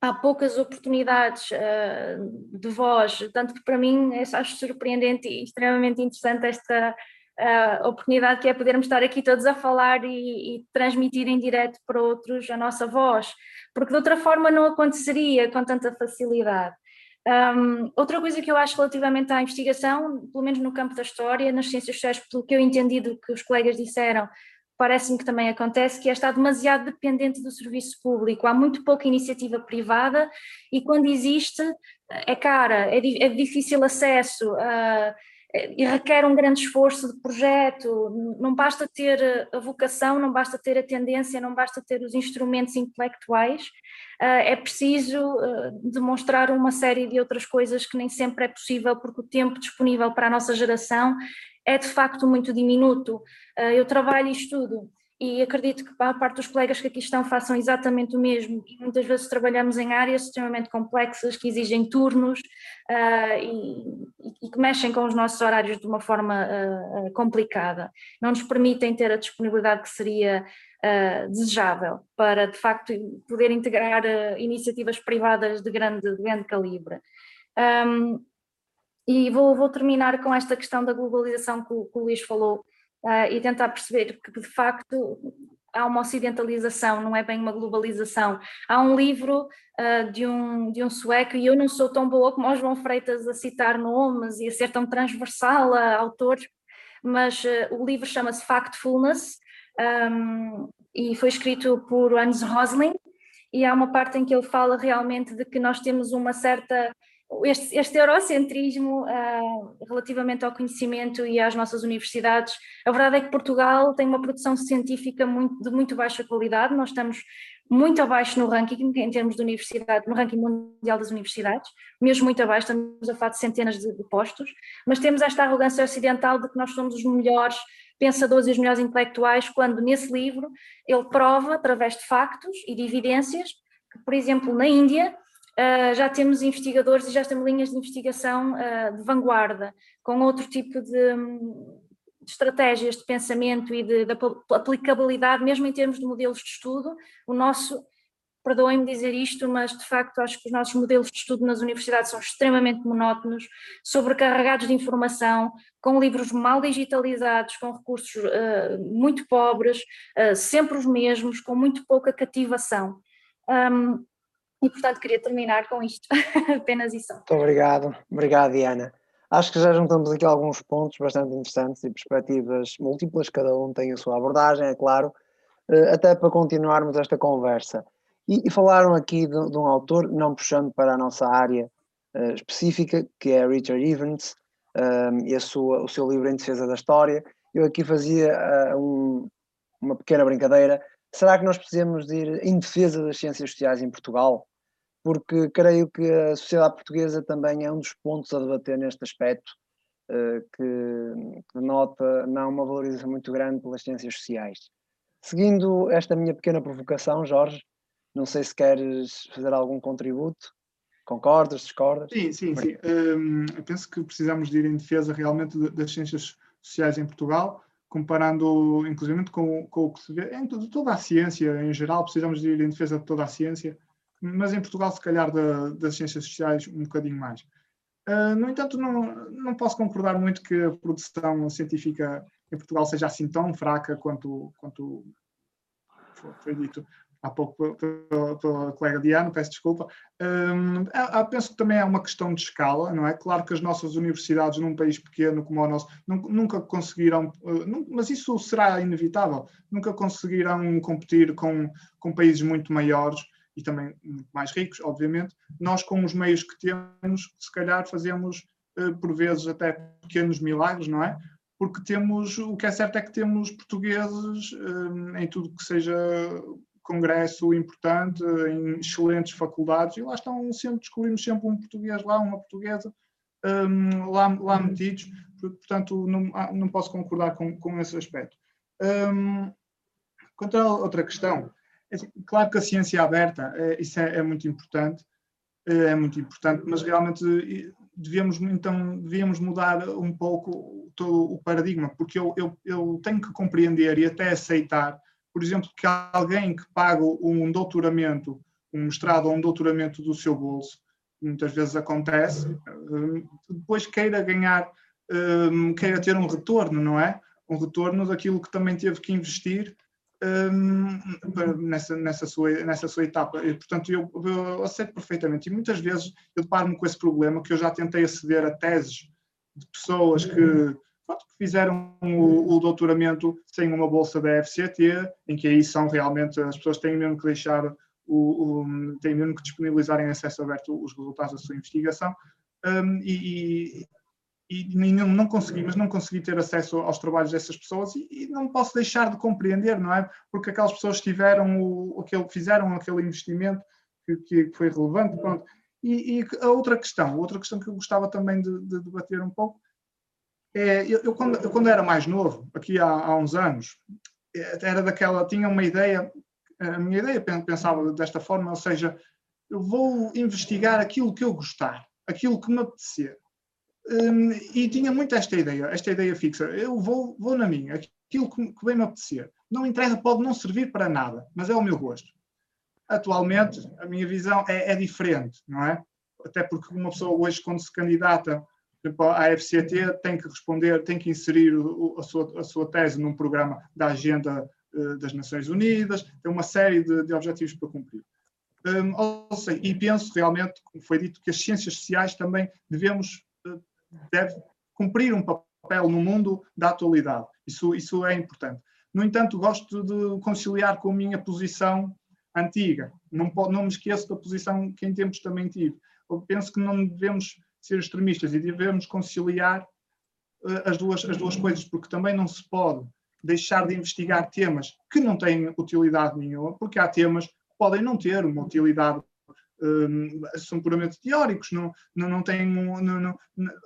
há poucas oportunidades uh, de voz, tanto que para mim acho surpreendente e extremamente interessante esta uh, oportunidade que é podermos estar aqui todos a falar e, e transmitir em direto para outros a nossa voz porque de outra forma não aconteceria com tanta facilidade. Um, outra coisa que eu acho relativamente à investigação, pelo menos no campo da história, nas ciências sociais, pelo que eu entendi do que os colegas disseram, parece-me que também acontece, que é estar demasiado dependente do serviço público. Há muito pouca iniciativa privada e quando existe é cara, é, é difícil acesso. Uh, e requer um grande esforço de projeto, não basta ter a vocação, não basta ter a tendência, não basta ter os instrumentos intelectuais, ah, é preciso ah, demonstrar uma série de outras coisas que nem sempre é possível, porque o tempo disponível para a nossa geração é de facto muito diminuto. Eu trabalho e estudo e acredito que a parte dos colegas que aqui estão façam exatamente o mesmo. E muitas vezes trabalhamos em áreas extremamente complexas que exigem turnos uh, e, e, que mexem com os nossos horários de uma forma uh, complicada. Não nos permitem ter a disponibilidade que seria uh, desejável para, de facto, poder integrar iniciativas privadas de grande, de grande calibre. Um, e vou, vou, terminar com esta questão da globalização que o, que o Luís falou uh, e tentar perceber que de facto há uma ocidentalização, não é bem uma globalização. Há um livro uh, de, um, de um sueco, e eu não sou tão boa como o João Freitas a citar nomes e a ser tão transversal a autores, mas uh, o livro chama-se Factfulness um, e foi escrito por Hans Rosling, e há uma parte em que ele fala realmente de que nós temos uma certa este, este eurocentrismo uh, relativamente ao conhecimento e às nossas universidades, a verdade é que Portugal tem uma produção científica muito, de muito baixa qualidade, nós estamos muito abaixo no ranking em termos de universidade, no ranking mundial das universidades, mesmo muito abaixo, estamos a falar de centenas de, de postos, mas temos esta arrogância ocidental de que nós somos os melhores pensadores e os melhores intelectuais, quando nesse livro ele prova, através de factos e de evidências, que, por exemplo, na Índia, Uh, já temos investigadores e já temos linhas de investigação uh, de vanguarda, com outro tipo de, de estratégias de pensamento e de, de, aplicabilidade, mesmo em termos de modelos de estudo. O nosso, perdoem-me dizer isto, mas de facto acho que os nossos modelos de estudo nas universidades são extremamente monótonos, sobrecarregados de informação, com livros mal digitalizados, com recursos uh, muito pobres, sempre os mesmos, com muito pouca cativação. Um, e, portanto, queria terminar com isto, apenas isso. Muito obrigado, obrigado, Diana. Acho que já juntamos aqui alguns pontos bastante interessantes e perspectivas múltiplas, cada um tem a sua abordagem, é claro, eh, até para continuarmos esta conversa. E, e falaram aqui de, de, um autor, não puxando para a nossa área uh, específica, que é Richard Evans, um, ehm, e a sua, o seu livro Em Defesa da História. Eu aqui fazia uh, um, uma pequena brincadeira. Será que nós precisamos de ir em defesa das ciências sociais em Portual? Porque creio que a sociedade portuguesa também é um dos pontos a debater neste aspecto, eh, que denota não uma valorização muito grande pelas ciências sociais. Seguindo esta minha pequena provocação, Jorge, não sei se queres fazer algum contributo. Concordas, discordas? Sim, sim, sim. Um, eu penso que precisamos de ir em defesa realmente das ciências sociais em Portugal, comparando inclusive com, com o que se vê em toda a ciência em geral, precisamos de ir em defesa de toda a ciência mas em Portugal, se calhar, da, das ciências sociais, um bocadinho mais. Uh, no entanto, não, não posso concordar muito que a produção científica em Portugal seja assim tão fraca quanto, quanto foi, dito há pouco pela, colega Diana, peço desculpa. Um, penso que também é uma questão de escala, não é? Claro que as nossas universidades num país pequeno como o nosso nunca conseguiram, uh, mas isso será inevitável, nunca conseguirão competir com, com países muito maiores e também muito mais ricos, obviamente, nós com os meios que temos, se calhar fazemos eh, por vezes até pequenos milagres, não é? Porque temos, o que é certo é que temos portugueses eh, em tudo que seja congresso importante, em excelentes faculdades, e lá estão sempre, descobrimos sempre um português lá, uma portuguesa, um, eh, lá, lá metidos, portanto não, ah, não posso concordar com, com esse aspecto. Um, quanto a outra questão, claro que a ciência aberta, é, isso é, é, muito importante, é, é muito importante, mas realmente devíamos, então, devíamos mudar um pouco todo o paradigma, porque eu, eu, eu tenho que compreender e até aceitar, por exemplo, que alguém que paga um doutoramento, um mestrado ou um doutoramento do seu bolso, muitas vezes acontece, depois queira ganhar, hum, queira ter um retorno, não é? Um retorno daquilo que também teve que investir um, nessa, nessa, sua, nessa sua etapa. E, portanto, eu, eu, aceito perfeitamente. E muitas vezes eu deparo-me com esse problema que eu já tentei aceder a teses de pessoas que, pronto, fizeram o, o, doutoramento sem uma bolsa da FCT, em que aí são realmente, as pessoas têm mesmo que deixar, o, o têm mesmo que disponibilizarem acesso aberto os resultados da sua investigação. Um, e não, não consegui, mas não consegui ter acesso aos trabalhos dessas pessoas e, e, não posso deixar de compreender, não é? Porque aquelas pessoas tiveram o, aquele, fizeram aquele investimento que, que foi relevante, pronto. E, e, a outra questão, outra questão que eu gostava também de, de debater um pouco, é, eu, eu, quando, eu, quando, era mais novo, aqui há, há uns anos, era daquela, tinha uma ideia, a minha ideia pensava desta forma, ou seja, eu vou investigar aquilo que eu gostar, aquilo que me apetecer um, e tinha muito esta ideia, esta ideia fixa. Eu vou, vou na minha, aquilo que, que bem me apetecer. Não interessa, pode não servir para nada, mas é o meu gosto. Atualmente, a minha visão é, é diferente, não é? Até porque uma pessoa hoje, quando se candidata a FCT tem que responder, tem que inserir a sua, a sua tese num programa da agenda uh, das Nações Unidas, tem uma série de, de objetivos para cumprir. Um, ou seja, e penso realmente, como foi dito, que as ciências sociais também devemos deve cumprir um papel no mundo da atualidade. Isso, isso é importante. No entanto, gosto de conciliar com a minha posição antiga. Não, não me esqueço da posição que em tempos também tive. Eu penso que não devemos ser extremistas e devemos conciliar uh, as, duas, as duas coisas, porque também não se pode deixar de investigar temas que não têm utilidade nenhuma, porque há temas que podem não ter uma utilidade, são puramente teóricos, não, não, não têm, não, não,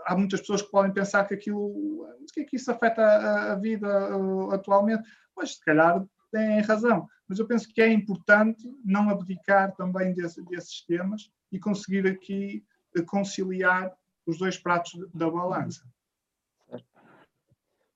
há muitas pessoas que podem pensar que aquilo, o que é que isso afeta a, a vida uh, atualmente? Pois, se calhar têm razão, mas eu penso que é importante não abdicar também desse, desses temas e conseguir aqui conciliar os dois pratos da balança.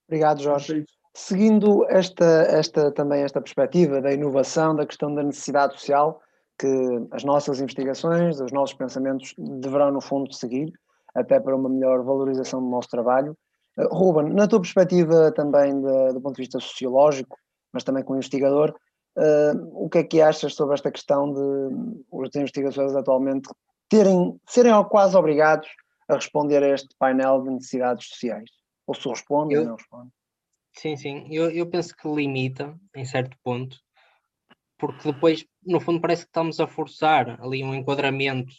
Obrigado, Jorge. Seguindo esta, esta, também esta perspectiva da inovação, da questão da necessidade social, que as nossas investigações, os nossos pensamentos deverão, no fundo, seguir, até para uma melhor valorização do nosso trabalho. Uh, Ruben, na tua perspectiva também de, do ponto de vista sociológico, mas também como investigador, uh, o que é que achas sobre esta questão de os investigadores atualmente terem, serem quase obrigados a responder a este painel de necessidades sociais. Ou se respondem ou não respondem. Sim, sim. Eu, eu penso que limita, em certo ponto, porque depois, no fundo, parece que estamos a forçar ali um enquadramento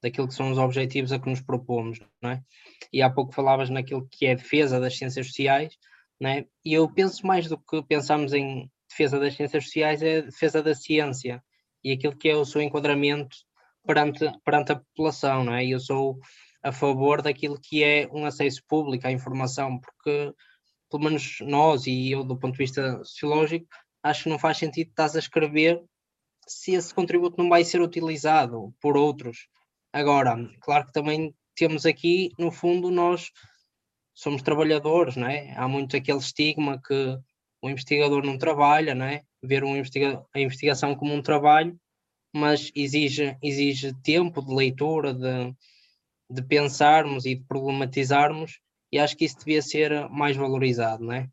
daquilo que são os objetivos a que nos propomos, não é? E há pouco falavas naquilo que é defesa das ciências sociais, não é? E eu penso mais do que pensamos em defesa das ciências sociais é defesa da ciência e aquilo que é o seu enquadramento perante, perante a população, não é? Eu sou a favor daquilo que é um acesso público à informação, porque, pelo menos nós e eu, do ponto de vista sociológico, acho que não faz sentido estás a escrever se esse contributo não vai ser utilizado por outros. Agora, claro que também temos aqui, no fundo, nós somos trabalhadores, não é? Há muito aquele estigma que o investigador não trabalha, não é? Ver um investiga a investigação como um trabalho mas exige, exige tempo de leitura, de, de pensarmos e de problematizarmos, e acho que isso devia ser mais valorizado, não é?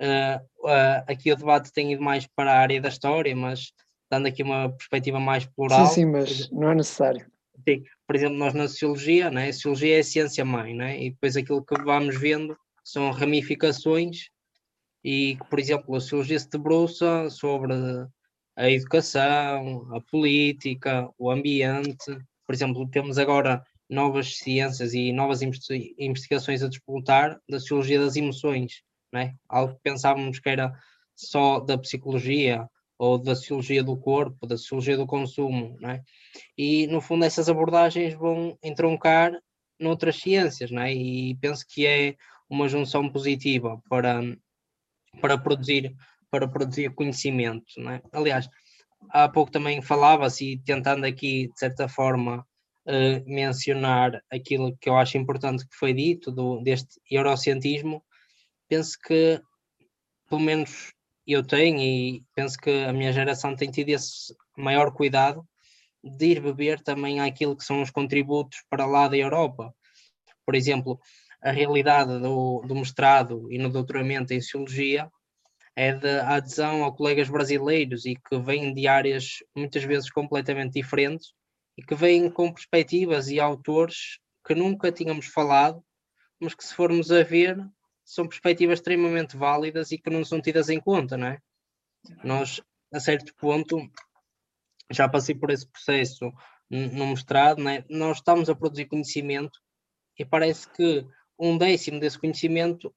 Uh, uh, aqui o debate tem ido mais para a área da história, mas dando aqui uma perspectiva mais plural. Sim, sim, mas não é necessário. Sim, por exemplo, nós na sociologia, né, a sociologia é a ciência mãe, né, e depois aquilo que vamos vendo são ramificações, e por exemplo, a sociologia se debruça sobre a educação, a política, o ambiente. Por exemplo, temos agora novas ciências e novas investigações a disputar da sociologia das emoções, é? algo que pensávamos que era só da psicologia ou da sociologia do corpo, da sociologia do consumo, é? e no fundo essas abordagens vão entroncar noutras ciências, é? e penso que é uma junção positiva para, para produzir para produzir conhecimento. Aliás, há pouco também falava-se, tentando aqui, de certa forma, uh, mencionar aquilo que eu acho importante que foi dito, do, deste eurocientismo, penso que, pelo menos eu tenho, e penso que a minha geração tem tido esse maior cuidado de ir beber também aquilo que são os contributos para lá da Europa. Por exemplo, a realidade do, do mestrado e no doutoramento em Sociologia é da adesão a colegas brasileiros e que vêm de áreas muitas vezes completamente diferentes e que vêm com perspectivas e autores que nunca tínhamos falado, mas que se formos a ver são perspectivas extremamente válidas e que não são tidas em conta, não é? Nós, a certo ponto, já passei por esse processo no mestrado, é? nós estamos a produzir conhecimento e parece que um décimo desse conhecimento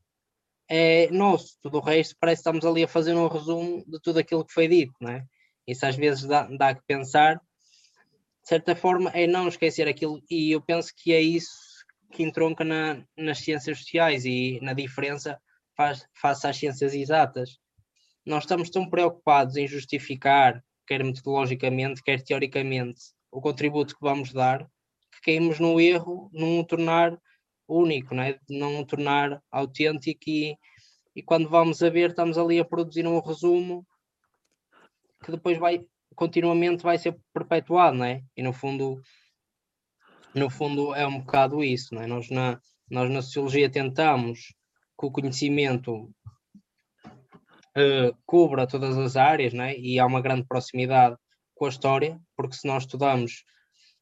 é nosso, tudo o resto parece que estamos ali a fazer um resumo de tudo aquilo que foi dito, não é? Isso às vezes dá, dá que pensar, de certa forma, é não esquecer aquilo, e eu penso que é isso que entronca na, nas ciências sociais e na diferença faz, face às ciências exatas. Nós estamos tão preocupados em justificar, quer metodologicamente, quer teoricamente, o contributo que vamos dar, que caímos no erro, num o tornar único, não é? não o tornar autêntico e, e quando vamos a ver estamos ali a produzir um resumo que depois vai continuamente vai ser perpetuado, não é? E no fundo no fundo é um bocado isso, não é? Nós na, Nós na sociologia tentamos que o conhecimento uh, cubra todas as áreas, né? e há uma grande proximidade com a história, porque se nós estudamos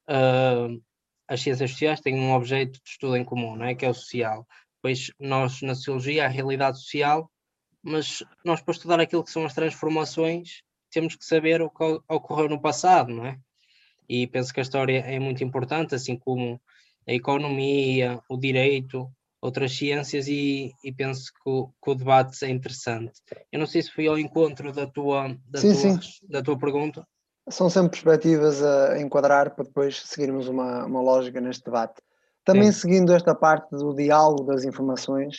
uh, as ciências sociais, têm um objeto de estudo em comum, né? que é o social. Pois nós, na sociologia, a realidade social, mas nós, para estudar aquilo que são as transformações, temos que saber o que ocorreu no passado, não é? E penso que a história é muito importante, assim como a economia, o direito, outras ciências e, e penso que o, que o, debate é interessante. Eu não sei se fui ao encontro da tua, da sim, tua, sim. Da tua pergunta. São sempre perspectivas a enquadrar para depois seguirmos uma, uma lógica neste debate. Também seguindo esta parte do diálogo das informações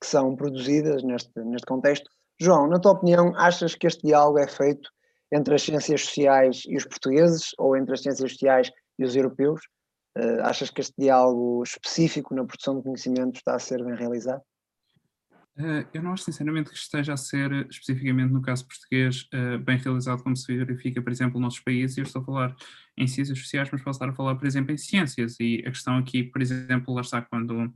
que são produzidas neste, neste contexto, João, na tua opinião, achas que este diálogo é feito entre as ciências sociais e os portugueses ou entre as ciências sociais e os europeus? Uh, achas que este diálogo específico na produção de conhecimento está a ser bem realizado? Uh, eu não acho sinceramente que esteja a ser, especificamente no caso português, uh, bem realizado como se verifica, por exemplo, nos nossos países. Eu estou a falar em ciências sociais, mas posso estar a falar, por exemplo, em ciências. E a questão aqui, por exemplo, lá está quando,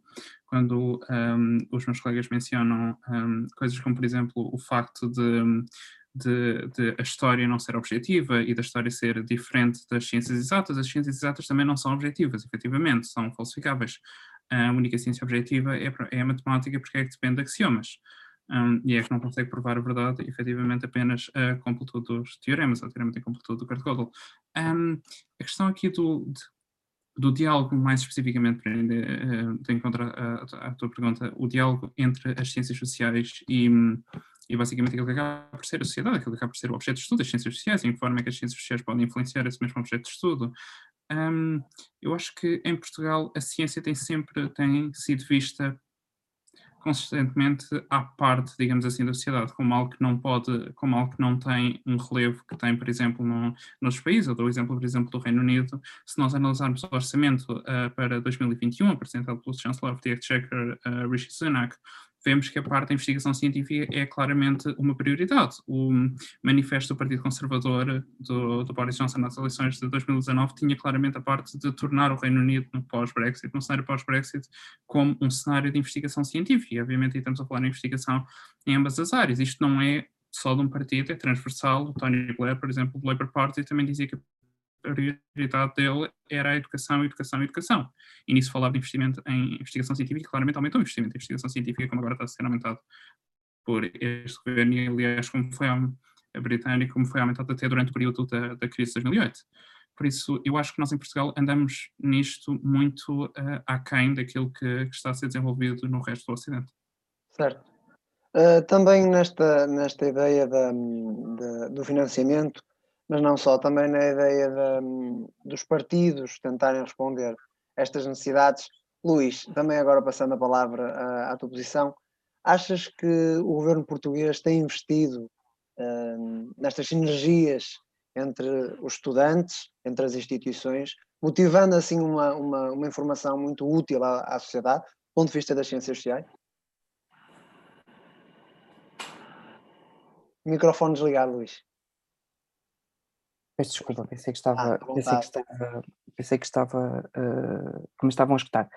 quando um, os meus colegas mencionam um, coisas como, por exemplo, o facto de de, de, a história não ser objetiva e da história ser diferente das ciências exatas, as ciências exatas também não são objetivas, efetivamente, são falsificáveis. A única ciência objetiva é, é a matemática porque é que depende de axiomas. Um, e é que não consegue provar a verdade, efetivamente, apenas a completude dos teoremas, o teorema de completude do Kurt-Gödel. Um, a questão aqui do, de, do diálogo, mais especificamente, para uh, encontrar a, a, tua pergunta, o diálogo entre as ciências sociais e, e basicamente aquilo que acaba por ser a sociedade, aquilo que acaba por ser o objeto de estudo das ciências sociais, em que forma é que as ciências sociais podem influenciar esse mesmo objeto de estudo. Um, eu acho que em Portugal a ciência tem sempre tem sido vista consistentemente à parte, digamos assim, da sociedade, como algo que não pode, como algo que não tem um relevo que tem, por exemplo, no, nos países. Eu dou o exemplo, por exemplo, do Reino Unido. Se nós analisarmos o orçamento uh, para 2021, apresentado pelo Chancellor of the Exchequer, uh, Rishi Sunak, vemos que a parte da investigação científica é claramente uma prioridade. O manifesto do Partido Conservador do, do Boris Johnson nas eleições de 2019 tinha claramente a parte de tornar o Reino Unido no pós-Brexit, no cenário pós-Brexit, como um cenário de investigação científica. E, obviamente, estamos a falar em investigação em ambas as áreas. Isto não é só de um partido, é transversal. O Tony Blair, por exemplo, do Labour Party, também dizia que a prioridade dele era a educação, educação, educação. E nisso falar de investimento em investigação científica, claramente aumentou o investimento em investigação científica, como agora está a ser aumentado por este governo, e aliás, como foi a britânica, como foi aumentado até durante o período da, da crise de 2008. Por isso, eu acho que nós em Portugal andamos nisto muito uh, aquém daquilo que, que, está a ser desenvolvido no resto do Ocidente. Certo. Uh, também nesta, nesta ideia da, da, do financiamento, mas não só, também na ideia de, dos partidos tentarem responder a estas necessidades. Luís, também agora passando a palavra à, à tua posição, achas que o governo português tem investido uh, nestas sinergias entre os estudantes, entre as instituições, motivando assim uma, uma, uma informação muito útil à, à sociedade, do ponto de vista das ciências sociais? Microfone desligado, Luís. Peço desculpa, pensei que estava, ah, pensei que estava, pensei que estava, uh, que me estavam a escutar.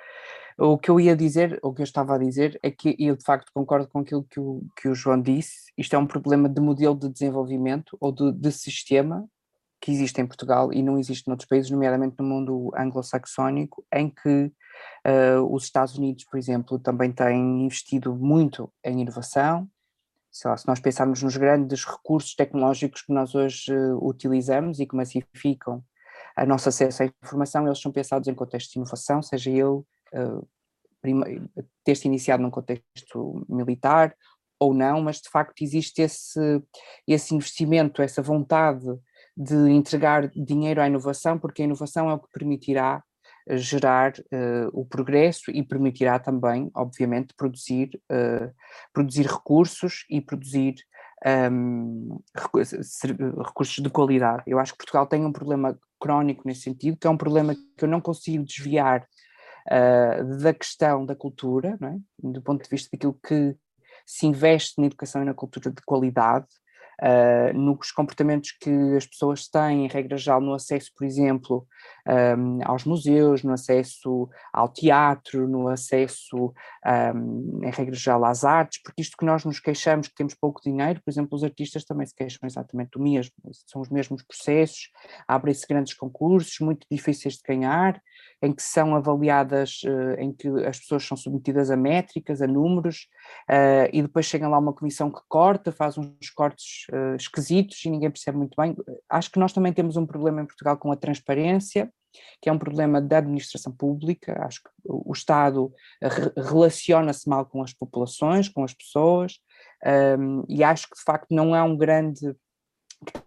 O que eu ia dizer, o que eu estava a dizer, é que eu de facto concordo com aquilo que o, que o João disse. Isto é um problema de modelo de desenvolvimento ou de, de sistema que existe em Portugal e não existe noutros países, nomeadamente no mundo anglo-saxónico, em que uh, os Estados Unidos, por exemplo, também têm investido muito em inovação, lá, se nós pensarmos nos grandes recursos tecnológicos que nós hoje uh, utilizamos e que massificam a nosso acesso à informação, eles são pensados em contexto de inovação, seja ele uh, ter-se iniciado num contexto militar ou não, mas de facto existe esse, esse investimento, essa vontade de entregar dinheiro à inovação, porque a inovação é o que permitirá gerar uh, o progresso e permitirá também, obviamente, produzir, uh, produzir recursos e produzir um, recursos de qualidade. Eu acho que Portugal tem um problema crónico nesse sentido, que é um problema que eu não consigo desviar uh, da questão da cultura, é? do ponto de vista daquilo que se investe na educação e na cultura de qualidade, uh, nos comportamentos que as pessoas têm, em regra geral, no acesso, por exemplo, um, aos museus, no acesso ao teatro, no acesso, um, em regra geral, às artes, porque isto que nós nos queixamos que temos pouco dinheiro, por exemplo, os artistas também se queixam exatamente do mesmo, são os mesmos processos, abrem-se grandes concursos, muito difíceis de ganhar, em que são avaliadas, uh, em que as pessoas são submetidas a métricas, a números, uh, e depois chega lá uma comissão que corta, faz uns cortes uh, esquisitos e ninguém percebe muito bem. Acho que nós também temos um problema em Portugal com a transparência, que é um problema da administração pública. Acho que o Estado re relaciona-se mal com as populações, com as pessoas, um, e acho que de facto não é um grande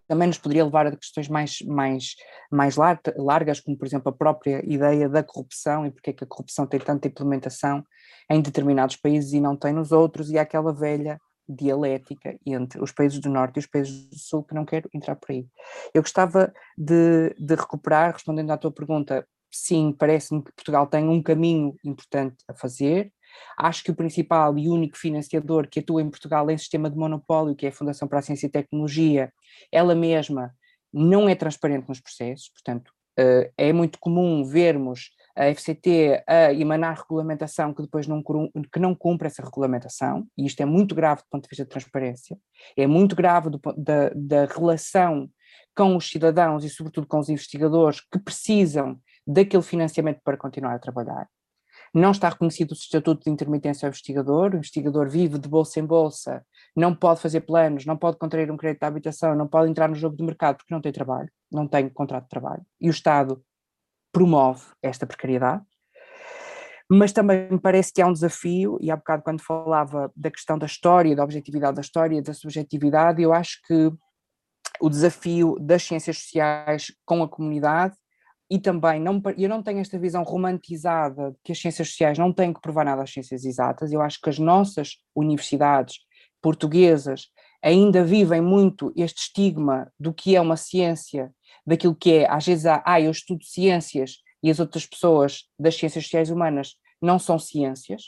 também nos poderia levar a questões mais, mais, mais largas, como por exemplo a própria ideia da corrupção e porque é que a corrupção tem tanta implementação em determinados países e não tem nos outros, e aquela velha dialética entre os países do Norte e os países do Sul, que não quero entrar por aí. Eu gostava de, de recuperar, respondendo à tua pergunta, sim, parece-me que Portugal tem um caminho importante a fazer. Acho que o principal e único financiador que atua em Portugal em sistema de monopólio, que é a Fundação para a Ciência e Tecnologia, ela mesma não é transparente nos processos, portanto, eh, é muito comum vermos a FCT a emanar regulamentação que depois não, que não cumpre essa regulamentação, e isto é muito grave do ponto de vista de transparência, é muito grave do, da, da relação com os cidadãos e sobretudo com os investigadores que precisam daquele financiamento para continuar a trabalhar. Não está reconhecido o estatuto de intermitência ao investigador, o investigador vive de bolsa em bolsa, não pode fazer planos, não pode contrair um crédito de habitação, não pode entrar no jogo de mercado porque não tem trabalho, não tem contrato de trabalho, e o Estado promove esta precariedade, mas também me parece que há um desafio, e há bocado quando falava da questão da história, da objetividade da história, da subjetividade, eu acho que o desafio das ciências sociais com a comunidade e também não, eu não tenho esta visão romantizada de que as ciências sociais não têm que provar nada às ciências exatas, eu acho que as nossas universidades portuguesas ainda vivem muito este estigma do que é uma ciência daquilo que é, às vezes há, ah, eu estudo ciências e as outras pessoas das ciências sociais humanas não são ciências,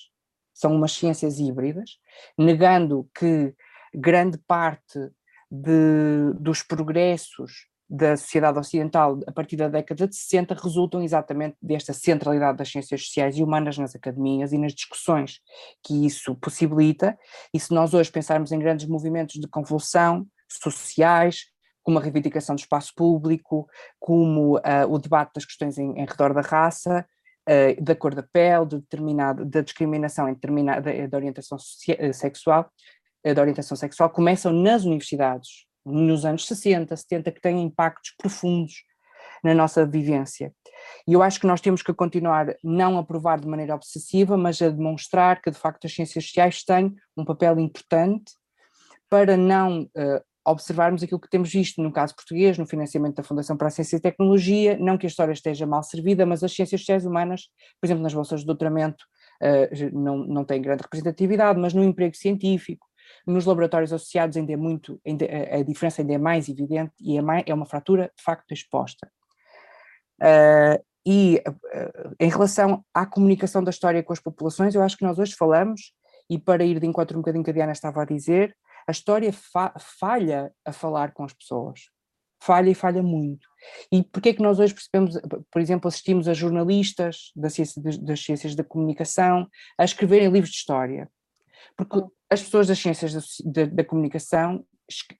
são umas ciências híbridas, negando que grande parte de, dos progressos da sociedade ocidental a partir da década de 60 resultam exatamente desta centralidade das ciências sociais e humanas nas academias e nas discussões que isso possibilita. E se nós hoje pensarmos em grandes movimentos de convulsão sociais, como a reivindicação do espaço público, como uh, o debate das questões em, em redor da raça, uh, da cor da pele, de determinado, da discriminação em determinada, da orientação eh, sexual, da orientação sexual, começam nas universidades, nos anos 60, 70, que têm impactos profundos na nossa vivência. E eu acho que nós temos que continuar não a provar de maneira obsessiva, mas a demonstrar que de facto as ciências sociais têm um papel importante para não uh, observarmos aquilo que temos visto no caso português, no financiamento da Fundação para a Ciência e Tecnologia, não que a história esteja mal servida, mas as ciências sociais humanas, por exemplo, nas bolsas de doutoramento, uh, não, não têm grande representatividade, mas no emprego científico, nos laboratórios associados ainda é muito, ainda, a, a diferença ainda é mais evidente e é, mais, é uma fratura de facto exposta. Uh, e uh, em relação à comunicação da história com as populações, eu acho que nós hoje falamos, e para ir de encontro um bocadinho que a Diana estava a dizer, a história fa falha a falar com as pessoas. Falha e falha muito. E porquê é que nós hoje percebemos, por exemplo, assistimos a jornalistas da ciência, das ciências da comunicação a escreverem livros de história? Porque as pessoas das ciências da, da, da comunicação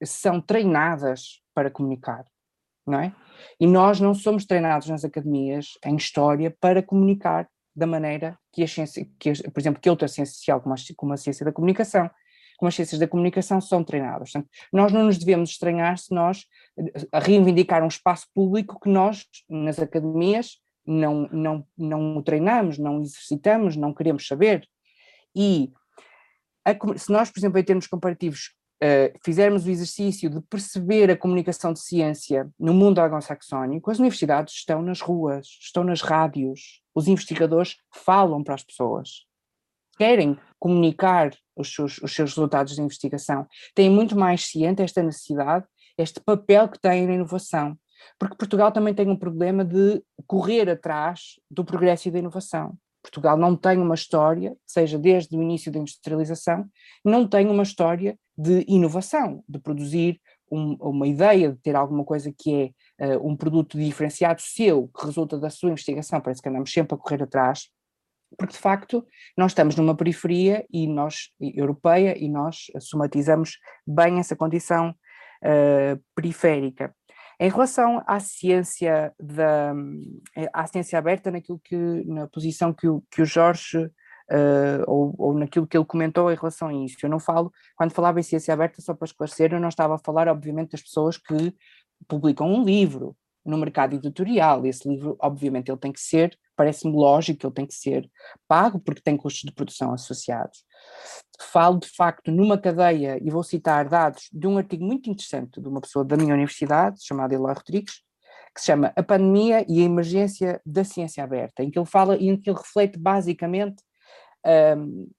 são treinadas para comunicar, não é? E nós não somos treinados nas academias em história para comunicar da maneira que a ciência, que, por exemplo, que outra ciência social, como a, como a ciência da comunicação, como as ciências da comunicação são treinadas. Portanto, nós não nos devemos estranhar se nós reivindicar um espaço público que nós, nas academias, não, não, não treinamos, não exercitamos, não queremos saber. E a, se nós, por exemplo, em termos comparativos, uh, fizermos o exercício de perceber a comunicação de ciência no mundo anglo-saxónico, as universidades estão nas ruas, estão nas rádios, os investigadores falam para as pessoas querem comunicar os seus, os seus resultados de investigação, têm muito mais ciente esta necessidade, este papel que têm na inovação. Porque Portugal também tem um problema de correr atrás do progresso e da inovação. Portugal não tem uma história, seja desde o início da industrialização, não tem uma história de inovação, de produzir um, uma ideia, de ter alguma coisa que uh, um produto diferenciado seu que resulta da sua investigação, parece que andamos sempre a correr atrás, porque de facto nós estamos numa periferia e nós, europeia e nós somatizamos bem essa condição uh, periférica. Em relação à ciência da à ciência aberta, naquilo que na posição que o, que o Jorge uh, ou, ou naquilo que ele comentou em relação a isso, eu não falo quando falava em ciência aberta só para esclarecer, eu não estava a falar obviamente das pessoas que publicam um livro no mercado editorial. Esse livro, obviamente, ele tem que ser, parece-me lógico, ele tem que ser pago porque tem custos de produção associados. Falo, de facto, numa cadeia, e vou citar dados de um artigo muito interessante de uma pessoa da minha universidade, chamada Eloy Rodrigues, que se chama A Pandemia e a Emergência da Ciência Aberta, em que ele fala e em que ele reflete basicamente um,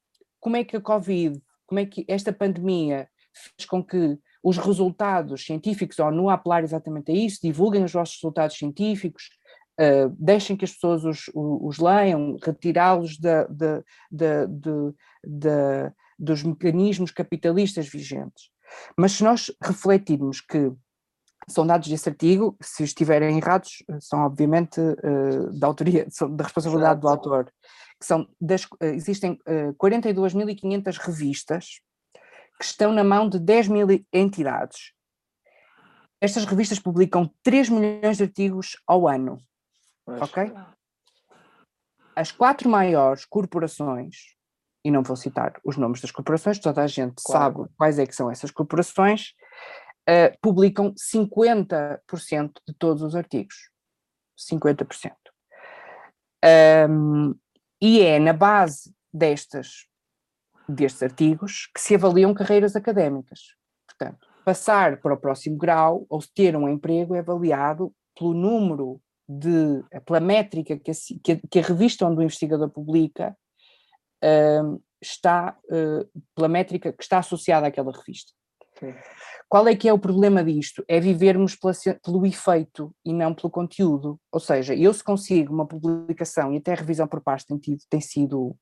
como é que a Covid, como é que esta pandemia fez com que os resultados científicos, ou não apelar exatamente a isso, divulguem os vossos resultados científicos, uh, deixem que as pessoas os, os, os leiam, retirá-los da, da, da, da, dos mecanismos capitalistas vigentes. Mas se nós refletirmos que são dados desse artigo, se estiverem errados, são obviamente uh, da autoria, da responsabilidade do autor, que são das, uh, existem uh, 42.500 revistas que estão na mão de 10 mil entidades. Estas revistas publicam 3 milhões de artigos ao ano. Mas... Ok? As quatro maiores corporações, e não vou citar os nomes das corporações, toda a gente claro. sabe quais é que são essas corporações, uh, publicam 50% de todos os artigos. 50%. Um, e é na base destas destes artigos que se avaliam carreiras académicas. Portanto, passar para o próximo grau ou ter um emprego é avaliado pelo número de, pela métrica que a, que a revista onde o investigador publica uh, está, uh, pela métrica que está associada àquela revista. Sim. Qual é que é o problema disto? É vivermos pela, pelo efeito e não pelo conteúdo. Ou seja, eu se consigo uma publicação e até a revisão por pares tem, tido, tem sido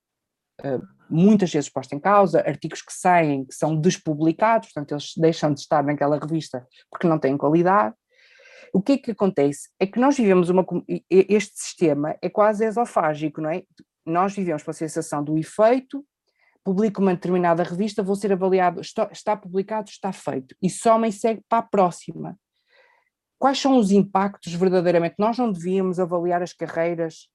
muitas vezes posta em causa, artigos que saem, que são despublicados, portanto eles deixam de estar naquela revista porque não têm qualidade. O que é que acontece? É que nós vivemos uma. Este sistema é quase esofágico, não é? Nós vivemos com a sensação do efeito, publico uma determinada revista, vou ser avaliado, está, publicado, está feito, e só me segue para a próxima. Quais são os impactos verdadeiramente? Nós não devíamos avaliar as carreiras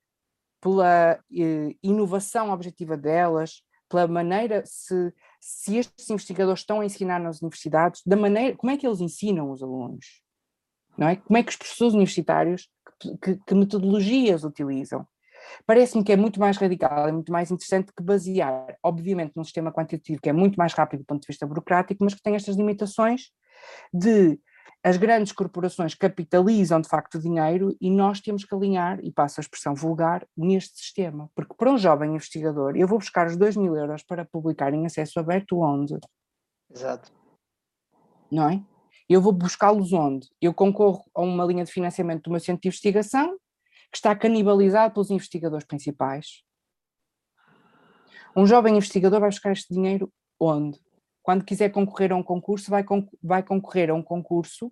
pela eh, inovação objetiva delas, pela maneira se, se estes investigadores estão a ensinar nas universidades, da maneira, como é que eles ensinam os alunos, não é? Como é que os professores universitários, que, que, metodologias utilizam? Parece-me que é muito mais radical, é muito mais interessante que basear, obviamente, num sistema quantitativo que é muito mais rápido do ponto de vista burocrático, mas que tem estas limitações de as grandes corporações capitalizam de facto dinheiro e nós temos que alinhar, e passo a expressão vulgar, neste sistema. Porque para um jovem investigador, eu vou buscar os 2 mil euros para publicar em acesso aberto onde? Exato. Não é? Eu vou buscá-los onde? Eu concorro a uma linha de financiamento do meu centro de investigação que está canibalizado pelos investigadores principais. Um jovem investigador vai buscar este dinheiro onde? Quando quiser concorrer a um concurso, vai, vai concorrer a um concurso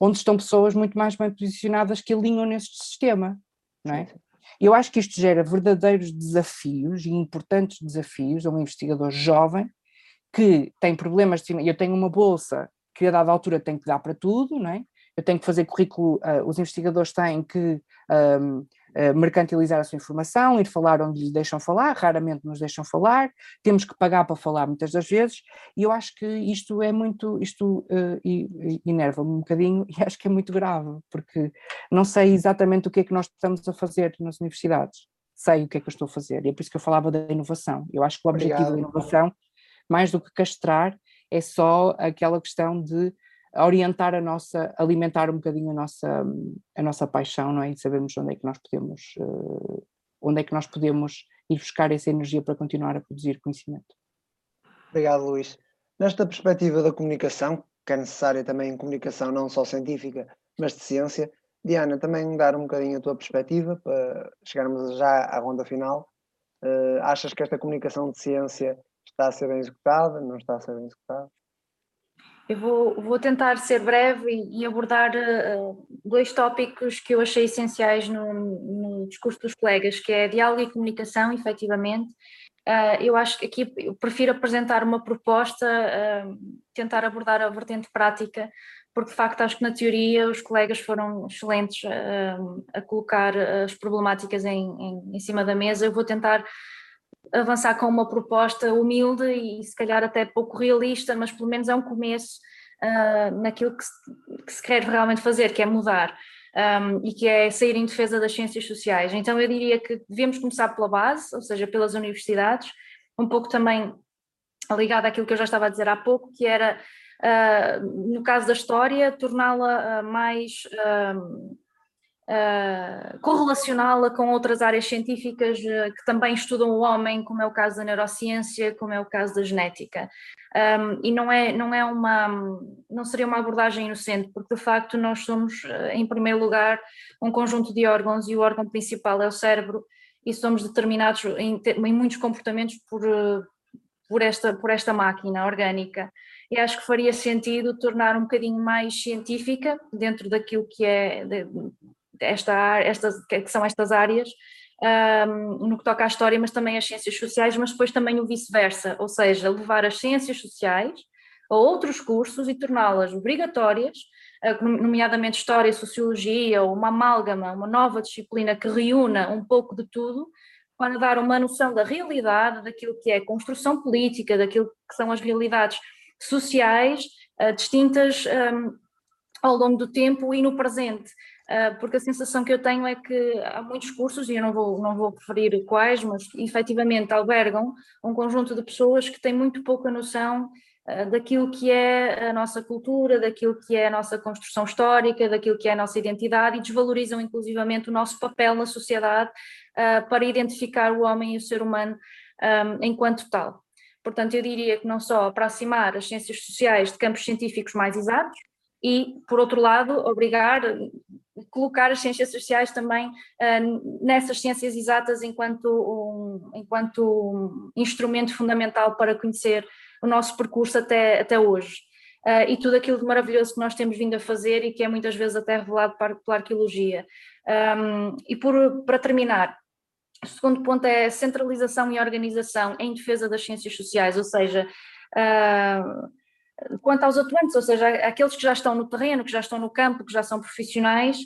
onde estão pessoas muito mais bem posicionadas que alinham neste sistema, não é? Eu acho que isto gera verdadeiros desafios e importantes desafios a um investigador jovem que tem problemas de eu tenho uma bolsa que a dada altura tem que dar para tudo, não é? Eu tenho que fazer currículo, uh, os investigadores têm que um, uh, mercantilizar a sua informação, ir falar onde lhes deixam falar, raramente nos deixam falar, temos que pagar para falar muitas das vezes, e eu acho que isto é muito, isto uh, enerva-me um bocadinho e acho que é muito grave, porque não sei exatamente o que é que nós estamos a fazer nas universidades, sei o que é que eu estou a fazer, e é por isso que eu falava da inovação. Eu acho que o objetivo Obrigado. da inovação, mais do que castrar, é só aquela questão de orientar a nossa, alimentar um bocadinho a nossa, a nossa paixão, não é? E sabermos onde é que nós podemos, uh, onde é que nós podemos ir buscar essa energia para continuar a produzir conhecimento. Obrigado, Luís. Nesta perspectiva da comunicação, que é necessária também em comunicação não só científica, mas de ciência, Diana, também dar um bocadinho a tua perspectiva para chegarmos já à ronda final. Uh, achas que esta comunicação de ciência está a ser bem executada? Não está a ser bem executada? Eu vou, vou tentar ser breve e, e abordar uh, dois tópicos que eu achei essenciais no, no, discurso dos colegas, que é diálogo e comunicação, efetivamente. Uh, eu acho que aqui eu prefiro apresentar uma proposta, uh, tentar abordar a vertente prática, porque de facto acho que na teoria os colegas foram excelentes a colocar as problemáticas em, em, em cima da mesa. Eu vou tentar avançar com uma proposta humilde e se calhar até pouco realista, mas pelo menos é um começo uh, naquilo que se, que se, quer realmente fazer, que é mudar. Um, e que é sair em defesa das ciências sociais. Então eu diria que devemos começar pela base, ou seja, pelas universidades, um pouco também ligado àquilo que eu já estava a dizer há pouco, que era, uh, no caso da história, torná-la uh, mais uh, correlacioná-la com outras áreas científicas uh, que também estudam o homem, como é o caso da neurociência, como é o caso da genética. Um, e não é, não é uma, não seria uma abordagem inocente, porque de facto nós somos, uh, em primeiro lugar, um conjunto de órgãos e o órgão principal é o cérebro e somos determinados em, em muitos comportamentos por, por esta, por esta máquina orgânica. E acho que faria sentido tornar um bocadinho mais científica dentro daquilo que é de, esta, estas, que são estas áreas, um, no que toca à história, mas também às ciências sociais, mas depois também o vice-versa, ou seja, levar as ciências sociais a outros cursos e torná-las obrigatórias, nomeadamente História, Sociologia, ou uma amálgama, uma nova disciplina que reúna um pouco de tudo, para dar uma noção da realidade, daquilo que é construção política, daquilo que são as realidades sociais, uh, distintas um, ao longo do tempo e no presente. Ah, porque a sensação que eu tenho é que há muitos cursos, e eu não vou, não vou referir quais, mas efetivamente albergam um conjunto de pessoas que têm muito pouca noção ah, daquilo que é a nossa cultura, daquilo que é a nossa construção histórica, daquilo que é a nossa identidade e desvalorizam inclusivamente o nosso papel na sociedade uh, para identificar o homem e o ser humano um, enquanto tal. Portanto, eu diria que não só aproximar as ciências sociais de campos científicos mais exatos, e, por outro lado, obrigar, colocar as ciências sociais também uh, nessas ciências exatas enquanto um, enquanto um instrumento fundamental para conhecer o nosso percurso até, até hoje. Uh, e tudo aquilo de maravilhoso que nós temos vindo a fazer e que é muitas vezes até revelado para, pela arqueologia. Um, e por, para terminar, o segundo ponto é centralização e organização em defesa das ciências sociais, ou seja, uh, quanto aos atuantes, ou seja, aqueles que já estão no terreno, que já estão no campo, que já são profissionais,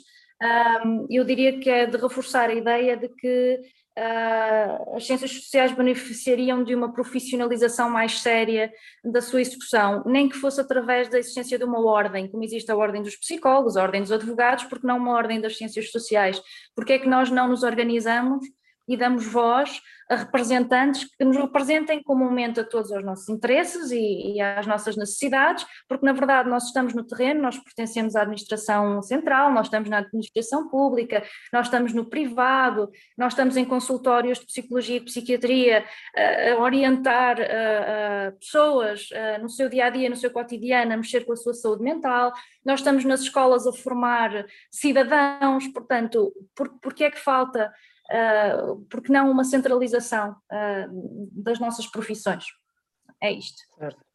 eu diria que é de reforçar a ideia de que uh, as ciências sociais beneficiariam de uma profissionalização mais séria da sua execução, nem que fosse através da existência de uma ordem, como existe a ordem dos psicólogos, a ordem dos advogados, porque não uma ordem das ciências sociais? Porque é que nós não nos organizamos e damos voz a representantes que nos representem comumente a todos os nossos interesses e, e, às nossas necessidades, porque na verdade nós estamos no terreno, nós pertencemos à administração central, nós estamos na administração pública, nós estamos no privado, nós estamos em consultórios de psicologia e psiquiatria a orientar a, a pessoas no seu dia a dia, no seu cotidiano, a mexer com a sua saúde mental, nós estamos nas escolas a formar cidadãos, portanto, por, porque é que falta uh, porque não uma centralização uh, das nossas profissões? É isto. Certo.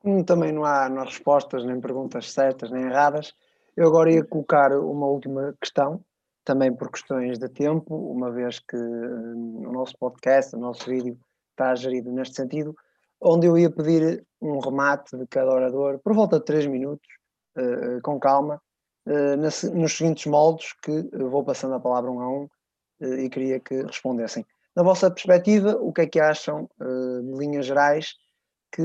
Como também não há, não há respostas nem perguntas certas nem erradas, eu agora ia colocar uma última questão, também por questões de tempo, uma vez que uh, o nosso podcast, o nosso vídeo está gerido neste sentido, onde eu ia pedir um remate de cada orador por volta de 3 minutos, uh, com calma, uh, nos, seguintes moldes, que vou passando a palavra um a um, eh, e queria que respondessem. Na vossa perspectiva, o que é que acham, eh, de linhas gerais, que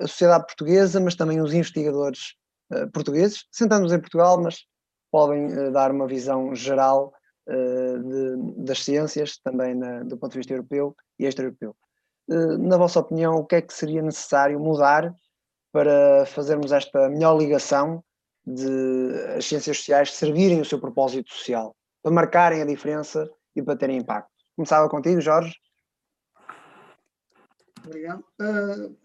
a sociedade portuguesa, mas também os investigadores eh, portugueses, sentamos em Portugal, mas podem dar uma visão geral de, das ciências, também na, do ponto de vista europeu e extra-europeu. Na vossa opinião, o que é que seria necessário mudar para fazermos esta melhor ligação de as ciências sociais servirem o seu propósito social, para marcarem a diferença e para terem impacto. Começava contigo, Jorge. Obrigado. Uh,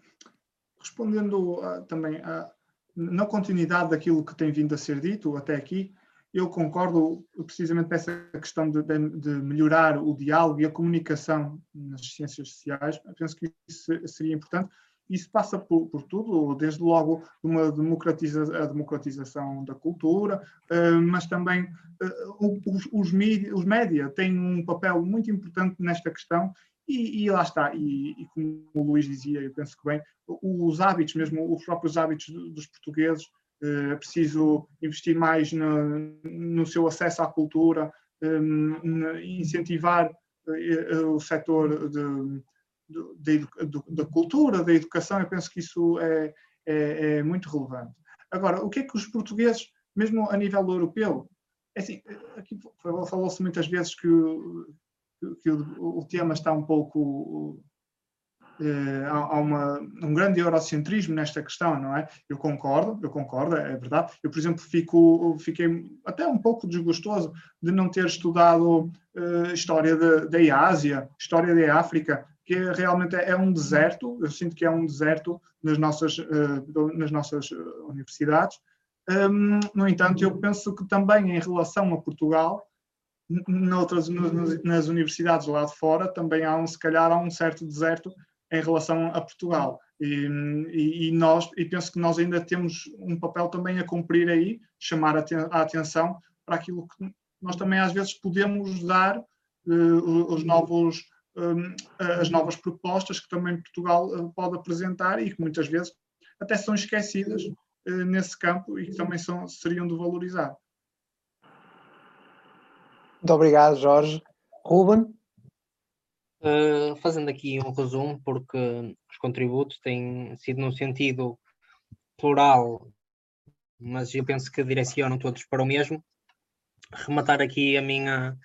respondendo uh, também uh, na continuidade daquilo que tem vindo a ser dito até aqui, eu concordo precisamente com essa questão de, de, melhorar o diálogo e a comunicação nas ciências sociais. Penso que isso seria importante. Isso passa por, por tudo, desde logo uma democratiza, a democratização da cultura, uh, mas também uh, os, os, mídia, os média têm um papel muito importante nesta questão e, e lá está, e, e, como o Luís dizia, eu penso que bem, os hábitos, mesmo os próprios hábitos dos portugueses, é preciso investir mais no, no seu acesso à cultura, incentivar o setor de da cultura, da educação, eu penso que isso é, é, é, muito relevante. Agora, o que é que os portugueses, mesmo a nível europeu, é assim, aqui falou-se muitas vezes que, que o, o, tema está um pouco. Eh, há uma, um grande eurocentrismo nesta questão, não é? Eu concordo, eu concordo, é verdade. Eu, por exemplo, fico, fiquei até um pouco desgostoso de não ter estudado uh, história da Ásia, história da África, que realmente é um deserto, eu sinto que é um deserto nas nossas, uh, nas nossas eh, universidades. Um, no entanto, eu penso que também em relação a Portugal, noutras, nas universidades lá de fora, também há um, se calhar, há um certo deserto em relação a Portugal. E, e, nós, e penso que nós ainda temos um papel também a cumprir aí, chamar a, atenção para aquilo que nós também às vezes podemos dar uh, os novos as novas propostas que também Portugal uh, pode apresentar e que muitas vezes até são esquecidas uh, nesse campo e que também são, seriam de valorizar. Muito obrigado, Jorge. Ruben? Uh, fazendo aqui um resumo, porque os contributos têm sido no sentido plural, mas eu penso que direcionam todos para o mesmo. Rematar aqui a minha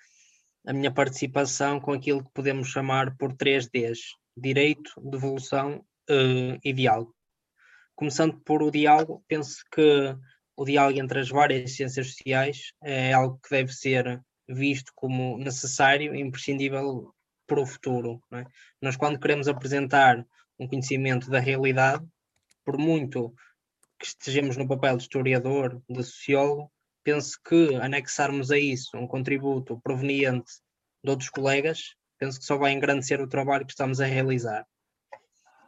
a minha participação com aquilo que podemos chamar por 3Ds: direito, devolução uh, e diálogo. Começando por o diálogo, penso que o diálogo entre as várias ciências sociais é algo que deve ser visto como necessário e imprescindível para o futuro. É? Nós, quando queremos apresentar um conhecimento da realidade, por muito que estejamos no papel de historiador, de sociólogo, penso que anexarmos a isso um contributo proveniente de outros colegas, penso que só vai engrandecer o trabalho que estamos a realizar.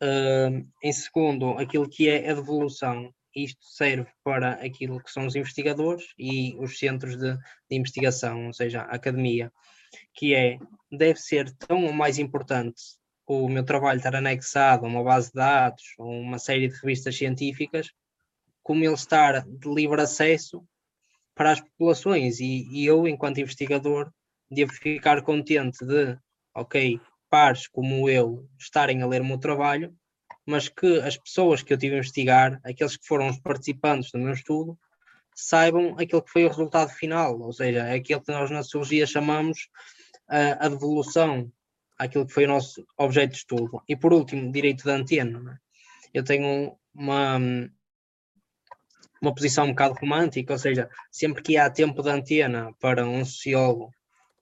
Uh, em segundo, aquilo que é a devolução. Isto serve para aquilo que são os investigadores e os centros de, de investigação, ou seja, a academia, que é, deve ser tão ou mais importante o meu trabalho estar anexado a uma base de dados ou uma série de revistas científicas, como ele estar de livre acesso para as populações. E, e eu, enquanto investigador, devo ficar contente de, ok, pares como eu estarem a ler o meu trabalho, mas que as pessoas que eu tive a investigar, aqueles que foram os participantes do meu estudo, saibam aquilo que foi o resultado final, ou seja, aquilo que nós na sociologia chamamos a, a devolução àquilo que foi o nosso objeto de estudo. E por último, direito da antena. É? Eu tenho uma, uma posição um bocado romântica, ou seja, sempre que há tempo de antena para um sociólogo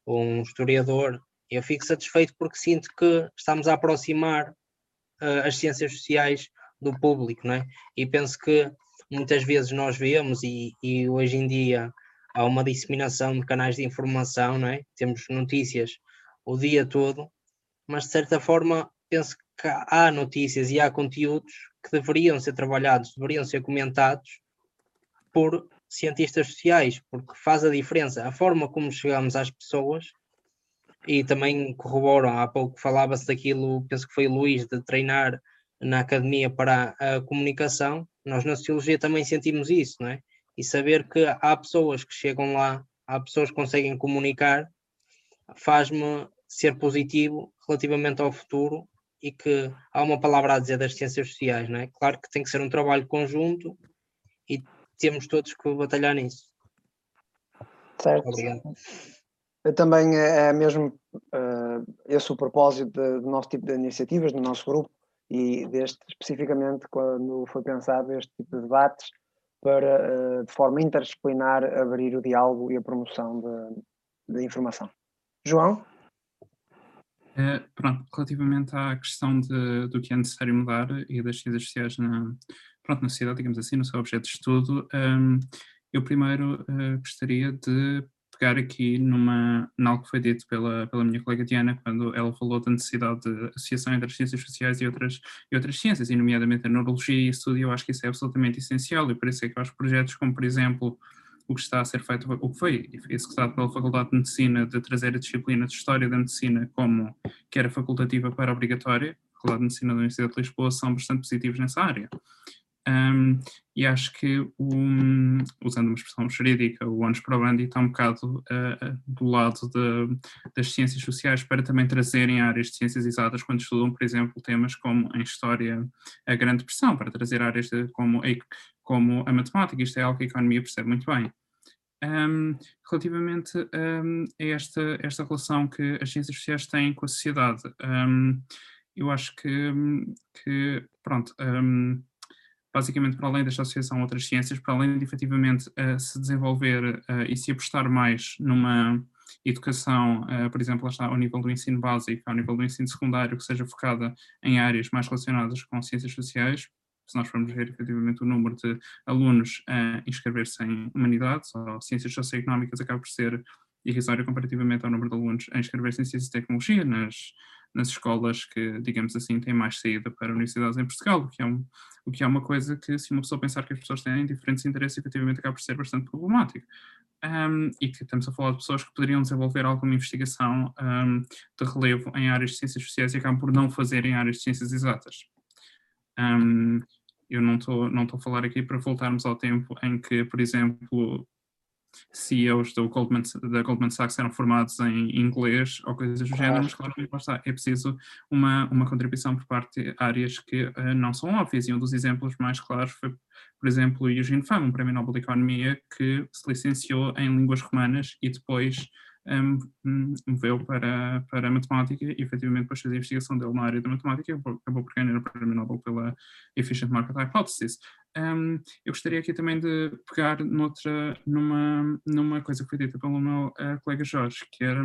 ou um historiador, eu fico satisfeito porque sinto que estamos a aproximar uh, as ciências sociais do público, não é? E penso que muitas vezes nós vemos e, e hoje em dia há uma disseminação de canais de informação, não é? Temos notícias o dia todo, mas de certa forma penso que há notícias e há conteúdos que deveriam ser trabalhados, deveriam ser comentados por cientistas sociais, porque faz a diferença a forma como chegamos às pessoas e também corroboram, há pouco falava-se daquilo, penso que foi o Luís, de treinar na academia para a comunicação, nós na sociologia também sentimos isso, não é? E saber que há pessoas que chegam lá, há pessoas que conseguem comunicar, faz-me ser positivo relativamente ao futuro e que há uma palavra a dizer das ciências sociais, não é? Claro que tem que ser um trabalho conjunto e temos todos que batalhar nisso. Certo. Obrigado. Eu também é, é mesmo uh, esse o propósito do nosso tipo de iniciativas, do nosso grupo, e deste especificamente quando foi pensado este tipo de debates, para, uh, de forma interdisciplinar, abrir o diálogo e a promoção de, de informação. João? É, pronto, relativamente à questão de, do que é necessário mudar e das ciências sociais na, pronto, na sociedade, digamos assim, no seu objeto de estudo, um, eu primeiro uh, gostaria de pegar aqui numa, algo que foi dito pela, pela minha colega Diana, quando ela falou da necessidade de associação entre as ciências sociais e outras, e outras ciências, e nomeadamente a neurologia e estudo, eu acho que isso é absolutamente essencial, e por isso é que acho projetos como, por exemplo, o que está a ser feito, o que foi executado pela Faculdade de Medicina de trazer a disciplina de História da Medicina como que era facultativa para obrigatória, a Faculdade de Medicina da Universidade de Lisboa, são bastante positivos nessa área. Um, e acho que, um, usando uma expressão jurídica, o ONUS Probandi está um bocado uh, do lado de, das ciências sociais para também trazerem áreas de ciências exatas quando estudam, por exemplo, temas como em História a Grande Pressão, para trazer áreas de, como, como a matemática, isto é algo que a economia percebe muito bem. Um, relativamente um, a esta, esta relação que as ciências sociais têm com a sociedade, eu acho que, que pronto, basicamente para além desta associação a outras ciências, para além de efetivamente uh, se desenvolver uh, e se apostar mais numa educação, uh, por exemplo, está ao nível do ensino básico, ao nível do ensino secundário, que seja focada em áreas mais relacionadas com ciências sociais, se nós formos ver efetivamente o número de alunos a inscrever-se em humanidades ou ciências socioeconómicas acaba por ser irrisório comparativamente ao número de alunos a inscrever-se em ciências e tecnologia nas, nas escolas que, digamos assim, têm mais saída para universidades em Portugal, o que, é um, o que é uma coisa que, se uma pessoa pensar que as pessoas têm diferentes interesses, efetivamente acaba por ser bastante problemático. Um, e que estamos a falar de pessoas que poderiam desenvolver alguma investigação um, de relevo em áreas de ciências sociais e acabam por não fazer em áreas de ciências exatas. Eu não estou não a falar aqui para voltarmos ao tempo em que, por exemplo, CEOs do Goldman, da Goldman Sachs eram formados em inglês ou coisas do género, mas claro, está, é preciso uma, uma contribuição por parte de áreas que uh, não são óbvias, e um dos exemplos mais claros foi, por exemplo, Eugene Fama, um prémio Nobel de Economia, que se licenciou em línguas romanas e depois moveu para, para a matemática e efetivamente depois fez a investigação dele na área da matemática acabou por ganhar o prémio Nobel pela Efficient Market Hypothesis. Um, eu gostaria aqui também de pegar noutra, numa, numa coisa que foi dita pelo meu uh, colega Jorge, que era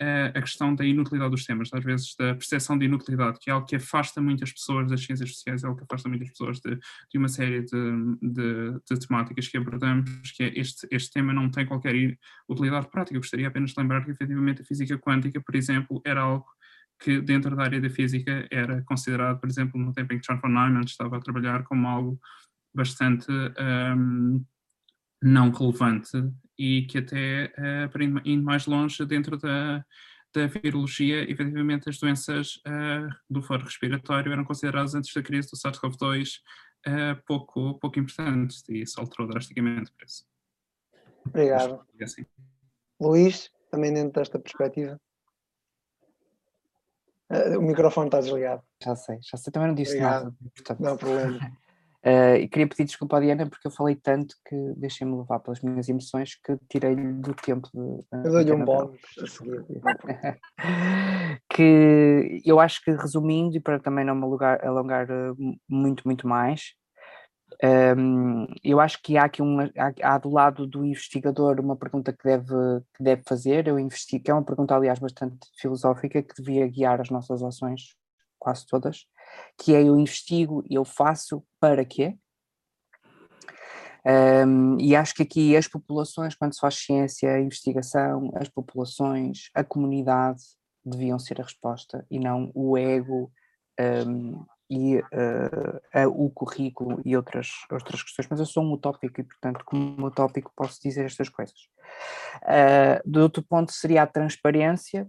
a questão da inutilidade dos temas, às vezes da percepção de inutilidade, que é algo que afasta muitas pessoas das ciências sociais, é algo que afasta muitas pessoas de, de uma série de, de, de, temáticas que abordamos, que é este, este tema não tem qualquer utilidade prática. Eu gostaria apenas de lembrar que, efetivamente, a física quântica, por exemplo, era algo que dentro da área da física era considerado, por exemplo, no tempo em que John von Neumann estava a trabalhar como algo bastante um, não relevante e que até, uh, indo mais longe dentro da, da virologia, efetivamente as doenças uh, do foro respiratório eram consideradas antes da crise do SARS-CoV-2 uh, eh, pouco, pouco importantes e isso alterou drasticamente o preço. Obrigado. É assim. Luís, também dentro desta perspectiva? o microfone está desligado. Já sei, já sei, também não disse Obrigado. nada. Portanto. Não há problema. Uh, e queria pedir desculpa à Diana porque eu falei tanto que deixei-me levar pelas minhas emoções que tirei-lhe do tempo de. Uh, eu dou-lhe um bónus a seguir. que eu acho que resumindo, e para também não me alongar, alongar uh, muito, muito mais, um, ehm, eu acho que há aqui uma, há, há, do lado do investigador uma pergunta que deve, que deve fazer, eu investigo, que é uma pergunta aliás bastante filosófica que devia guiar as nossas ações, quase todas, que é eu investigo, eu faço para quê? Um, e acho que aqui as populações, quando se faz ciência, a investigação, as populações, a comunidade deviam ser a resposta e não o ego um, e uh, o currículo e outras, outras questões. Mas eu sou um utópico e, portanto, como utópico, posso dizer estas coisas. Uh, do outro ponto seria a transparência,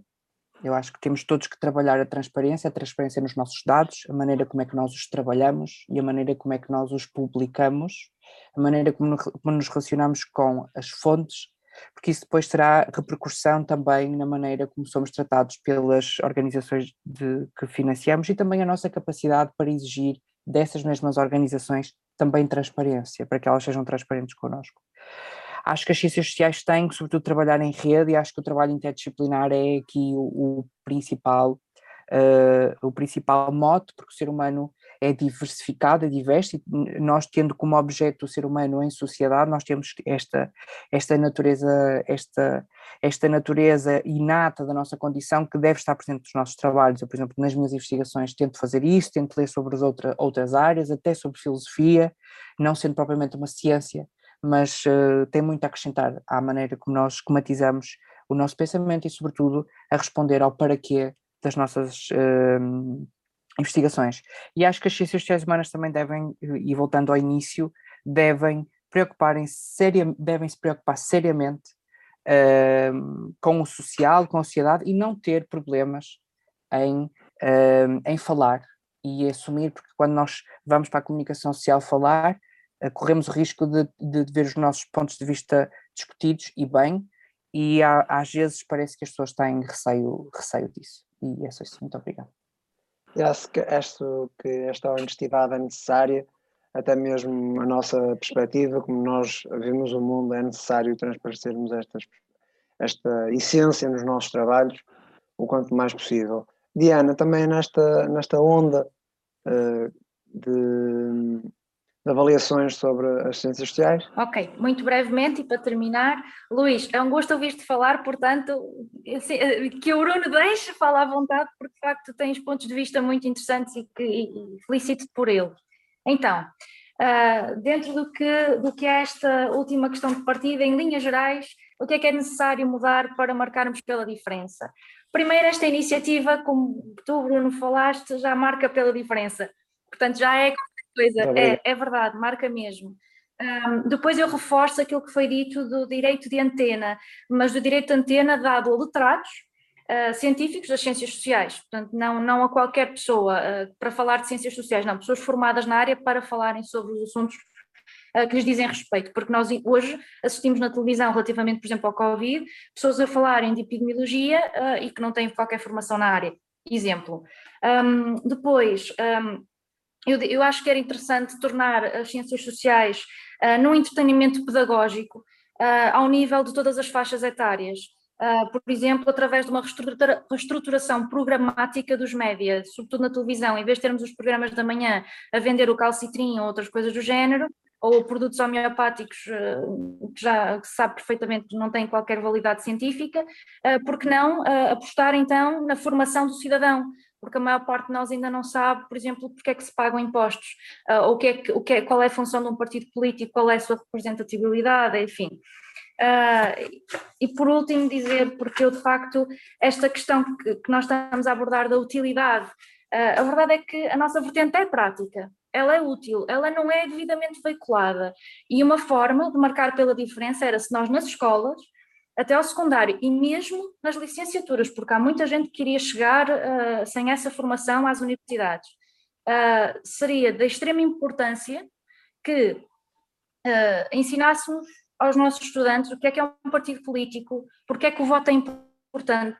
eu acho que temos todos que trabalhar a transparência, a transparência nos nossos dados, a maneira como é que nós os trabalhamos e a maneira como é que nós os publicamos, a maneira como, nos relacionamos com as fontes, porque isso depois terá repercussão também na maneira como somos tratados pelas organizações de, que financiamos e também a nossa capacidade para exigir dessas mesmas organizações também transparência, para que elas sejam transparentes connosco. Acho que as ciências sociais têm que, sobretudo, trabalhar em rede e acho que o trabalho interdisciplinar é aqui o, o principal, uh, o principal mote, porque o ser humano é diversificado, é diverso, e nós tendo como objeto o ser humano em sociedade, nós temos esta, esta natureza, esta, esta natureza inata da nossa condição que deve estar presente nos nossos trabalhos. Eu, por exemplo, nas minhas investigações tento fazer isso, tento ler sobre as outra, outras áreas, até sobre filosofia, não sendo propriamente uma ciência, mas uh, tem muito a acrescentar à maneira como nós esquematizamos o nosso pensamento e, sobretudo, a responder ao para quê das nossas uh, investigações. E acho que as ciências sociais humanas também devem, e voltando ao início, devem preocuparem seria, devem se preocupar seriamente uh, com o social, com a sociedade e não ter problemas em, uh, em falar e assumir, porque quando nós vamos para a comunicação social falar, corremos o risco de, de, ver os nossos pontos de vista discutidos e bem, e há, às vezes parece que as pessoas têm receio, receio disso. E é só isso. Muito obrigado. Eu acho que, acho que esta honestidade é necessária, até mesmo a nossa perspectiva, como nós vemos o mundo, é necessário transparecermos estas, esta essência nos nossos trabalhos o quanto mais possível. Diana, também nesta, nesta onda uh, de, avaliações sobre as ciências sociais. Ok, muito brevemente e para terminar, Luís, é um gosto ouvir-te falar, portanto, que o Bruno deixe falar à vontade, porque de facto tens pontos de vista muito interessantes e, e felicito-te por ele. Então, uh, dentro do que, do que é esta última questão de partida, em linhas gerais, o que é que é necessário mudar para marcarmos pela diferença? Primeiro, esta iniciativa, como tu, Bruno, falaste, já marca pela diferença. Portanto, já é coisa, é, é verdade, marca mesmo. Um, depois eu reforço aquilo que foi dito do direito de antena, mas do direito de antena dado a letrados, uh, científicos das ciências sociais, portanto, não, não a qualquer pessoa uh, para falar de ciências sociais, não, pessoas formadas na área para falarem sobre os assuntos uh, que lhes dizem respeito, porque nós hoje assistimos na televisão, relativamente, por exemplo, ao Covid, pessoas a falarem de epidemiologia e que não têm qualquer formação na área. Exemplo. Um, depois, um, eu, eu, acho que era interessante tornar as ciências sociais num entretenimento pedagógico ao nível de todas as faixas etárias. Uh, por exemplo, através de uma reestrutura, reestruturação programática dos média, sobretudo na televisão, em vez de termos os programas da manhã a vender o calcitrim ou outras coisas do género, ou produtos homeopáticos uh, que já que se sabe perfeitamente que não têm qualquer validade científica, uh, por que não uh, apostar então na formação do cidadão? Porque a maior parte de nós ainda não sabe, por exemplo, porque é que se pagam impostos, ou o que é que, o que é, qual é a função de um partido político, qual é a sua representatividade, enfim. Uh, e por último dizer, porque eu de facto, esta questão que, que nós estamos a abordar da utilidade, uh, a verdade é que a nossa vertente é prática, ela é útil, ela não é devidamente veiculada. E uma forma de marcar pela diferença era se nós nas escolas, até ao secundário e mesmo nas licenciaturas, porque há muita gente que queria chegar uh, sem essa formação às universidades, seria de extrema importância que ensinássemos aos nossos estudantes o que é que é um partido político, porque é que o voto é importante,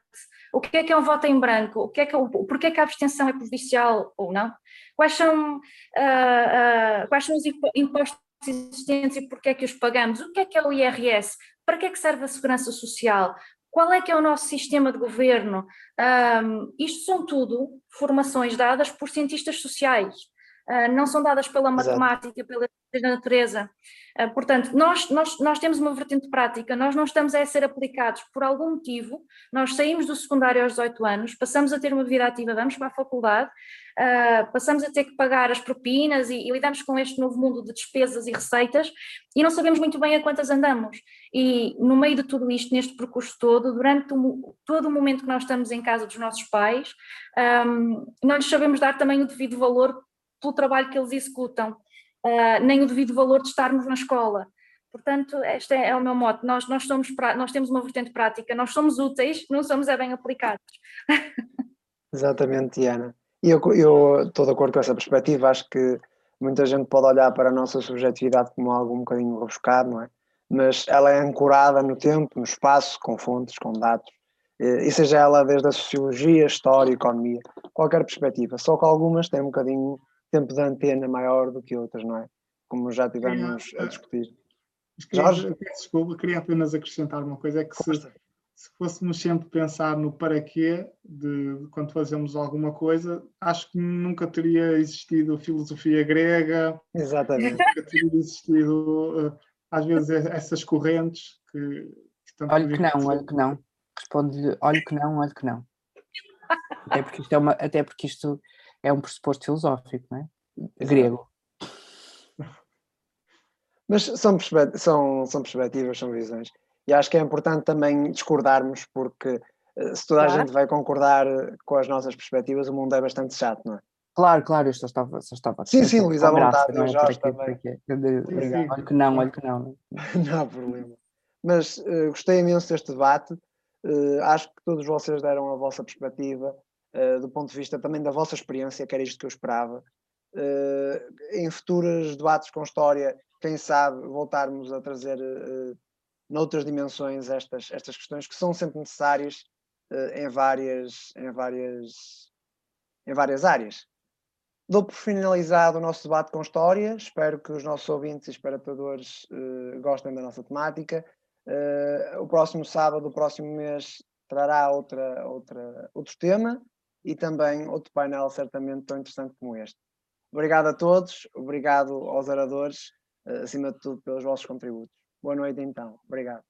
o que é que é um voto em branco, o que é que, porque é que a abstenção é prejudicial ou não, quais são, uh, uh, quais são os impostos existentes e porque é que os pagamos, o que é que é o IRS, para que é que serve a segurança social, qual é que é o nosso sistema de governo, um, isto são tudo formações dadas por cientistas sociais, uh, não são dadas pela matemática, pela natureza. Ah, portanto, nós, nós, nós temos uma vertente prática, nós não estamos a ser aplicados por algum motivo, nós saímos do secundário aos 18 anos, passamos a ter uma vida ativa, vamos para a faculdade, uh, passamos a ter que pagar as propinas e, e, lidamos com este novo mundo de despesas e receitas e não sabemos muito bem a quantas andamos. E no meio de tudo isto, neste percurso todo, durante todo o momento que nós estamos em casa dos nossos pais, um, não lhes sabemos dar também o devido valor pelo trabalho que eles executam uh, nem o devido valor de estarmos na escola. Portanto, este é, é o meu mote. Nós, nós, somos, nós temos uma vertente prática, nós somos úteis, não somos é bem aplicados. Exatamente, Diana. E eu, eu estou de acordo com essa perspectiva, acho que muita gente pode olhar para a nossa subjetividade como algo um bocadinho rebuscado, não é? Mas ela é ancorada no tempo, no espaço, com fontes, com dados, e seja ela desde a sociologia, história, economia, qualquer perspectiva, só que algumas têm um bocadinho tempo de antena maior do que outras, não é? Como já tivemos a discutir. Jorge? Desculpa, queria apenas acrescentar uma coisa, é que se, se fôssemos sempre pensar no para quê de, quando fazemos alguma coisa, acho que nunca teria existido filosofia grega, Exatamente. nunca teria existido, eh, às vezes, essas correntes que... que olha que não, olha que não. Responde-lhe, olha que não, olha que não. Até porque isto é uma, até porque isto é um pressuposto filosófico, não é? Grego. Mas são, são, são perspectivas, são visões. E acho que é importante também discordarmos, porque eh, se toda claro. a gente vai concordar com as nossas perspectivas, o mundo é bastante chato, não é? Claro, claro, eu só estava, só estava Sim, sim, Luís, à vontade, eu já também. Olha que não, olha que não. Não há problema. Mas uh, gostei imenso deste debate, uh, acho que todos vocês deram a vossa perspectiva, uh, do ponto de vista também da vossa experiência, que era isto que eu esperava. em futuros debates com história, quem sabe voltarmos a trazer noutras dimensões estas, estas questões que são sempre necessárias em, várias, em, várias, em várias áreas. Dou por finalizado o nosso debate com história. Espero que os nossos ouvintes e espectadores uh, gostem da nossa temática. Uh, o próximo sábado, o próximo mês, trará outra, outra, outro tema e também outro painel certamente tão interessante como este. Obrigado a todos, obrigado aos oradores, uh, acima de tudo pelos vossos contributos. Boa noite então. Obrigado.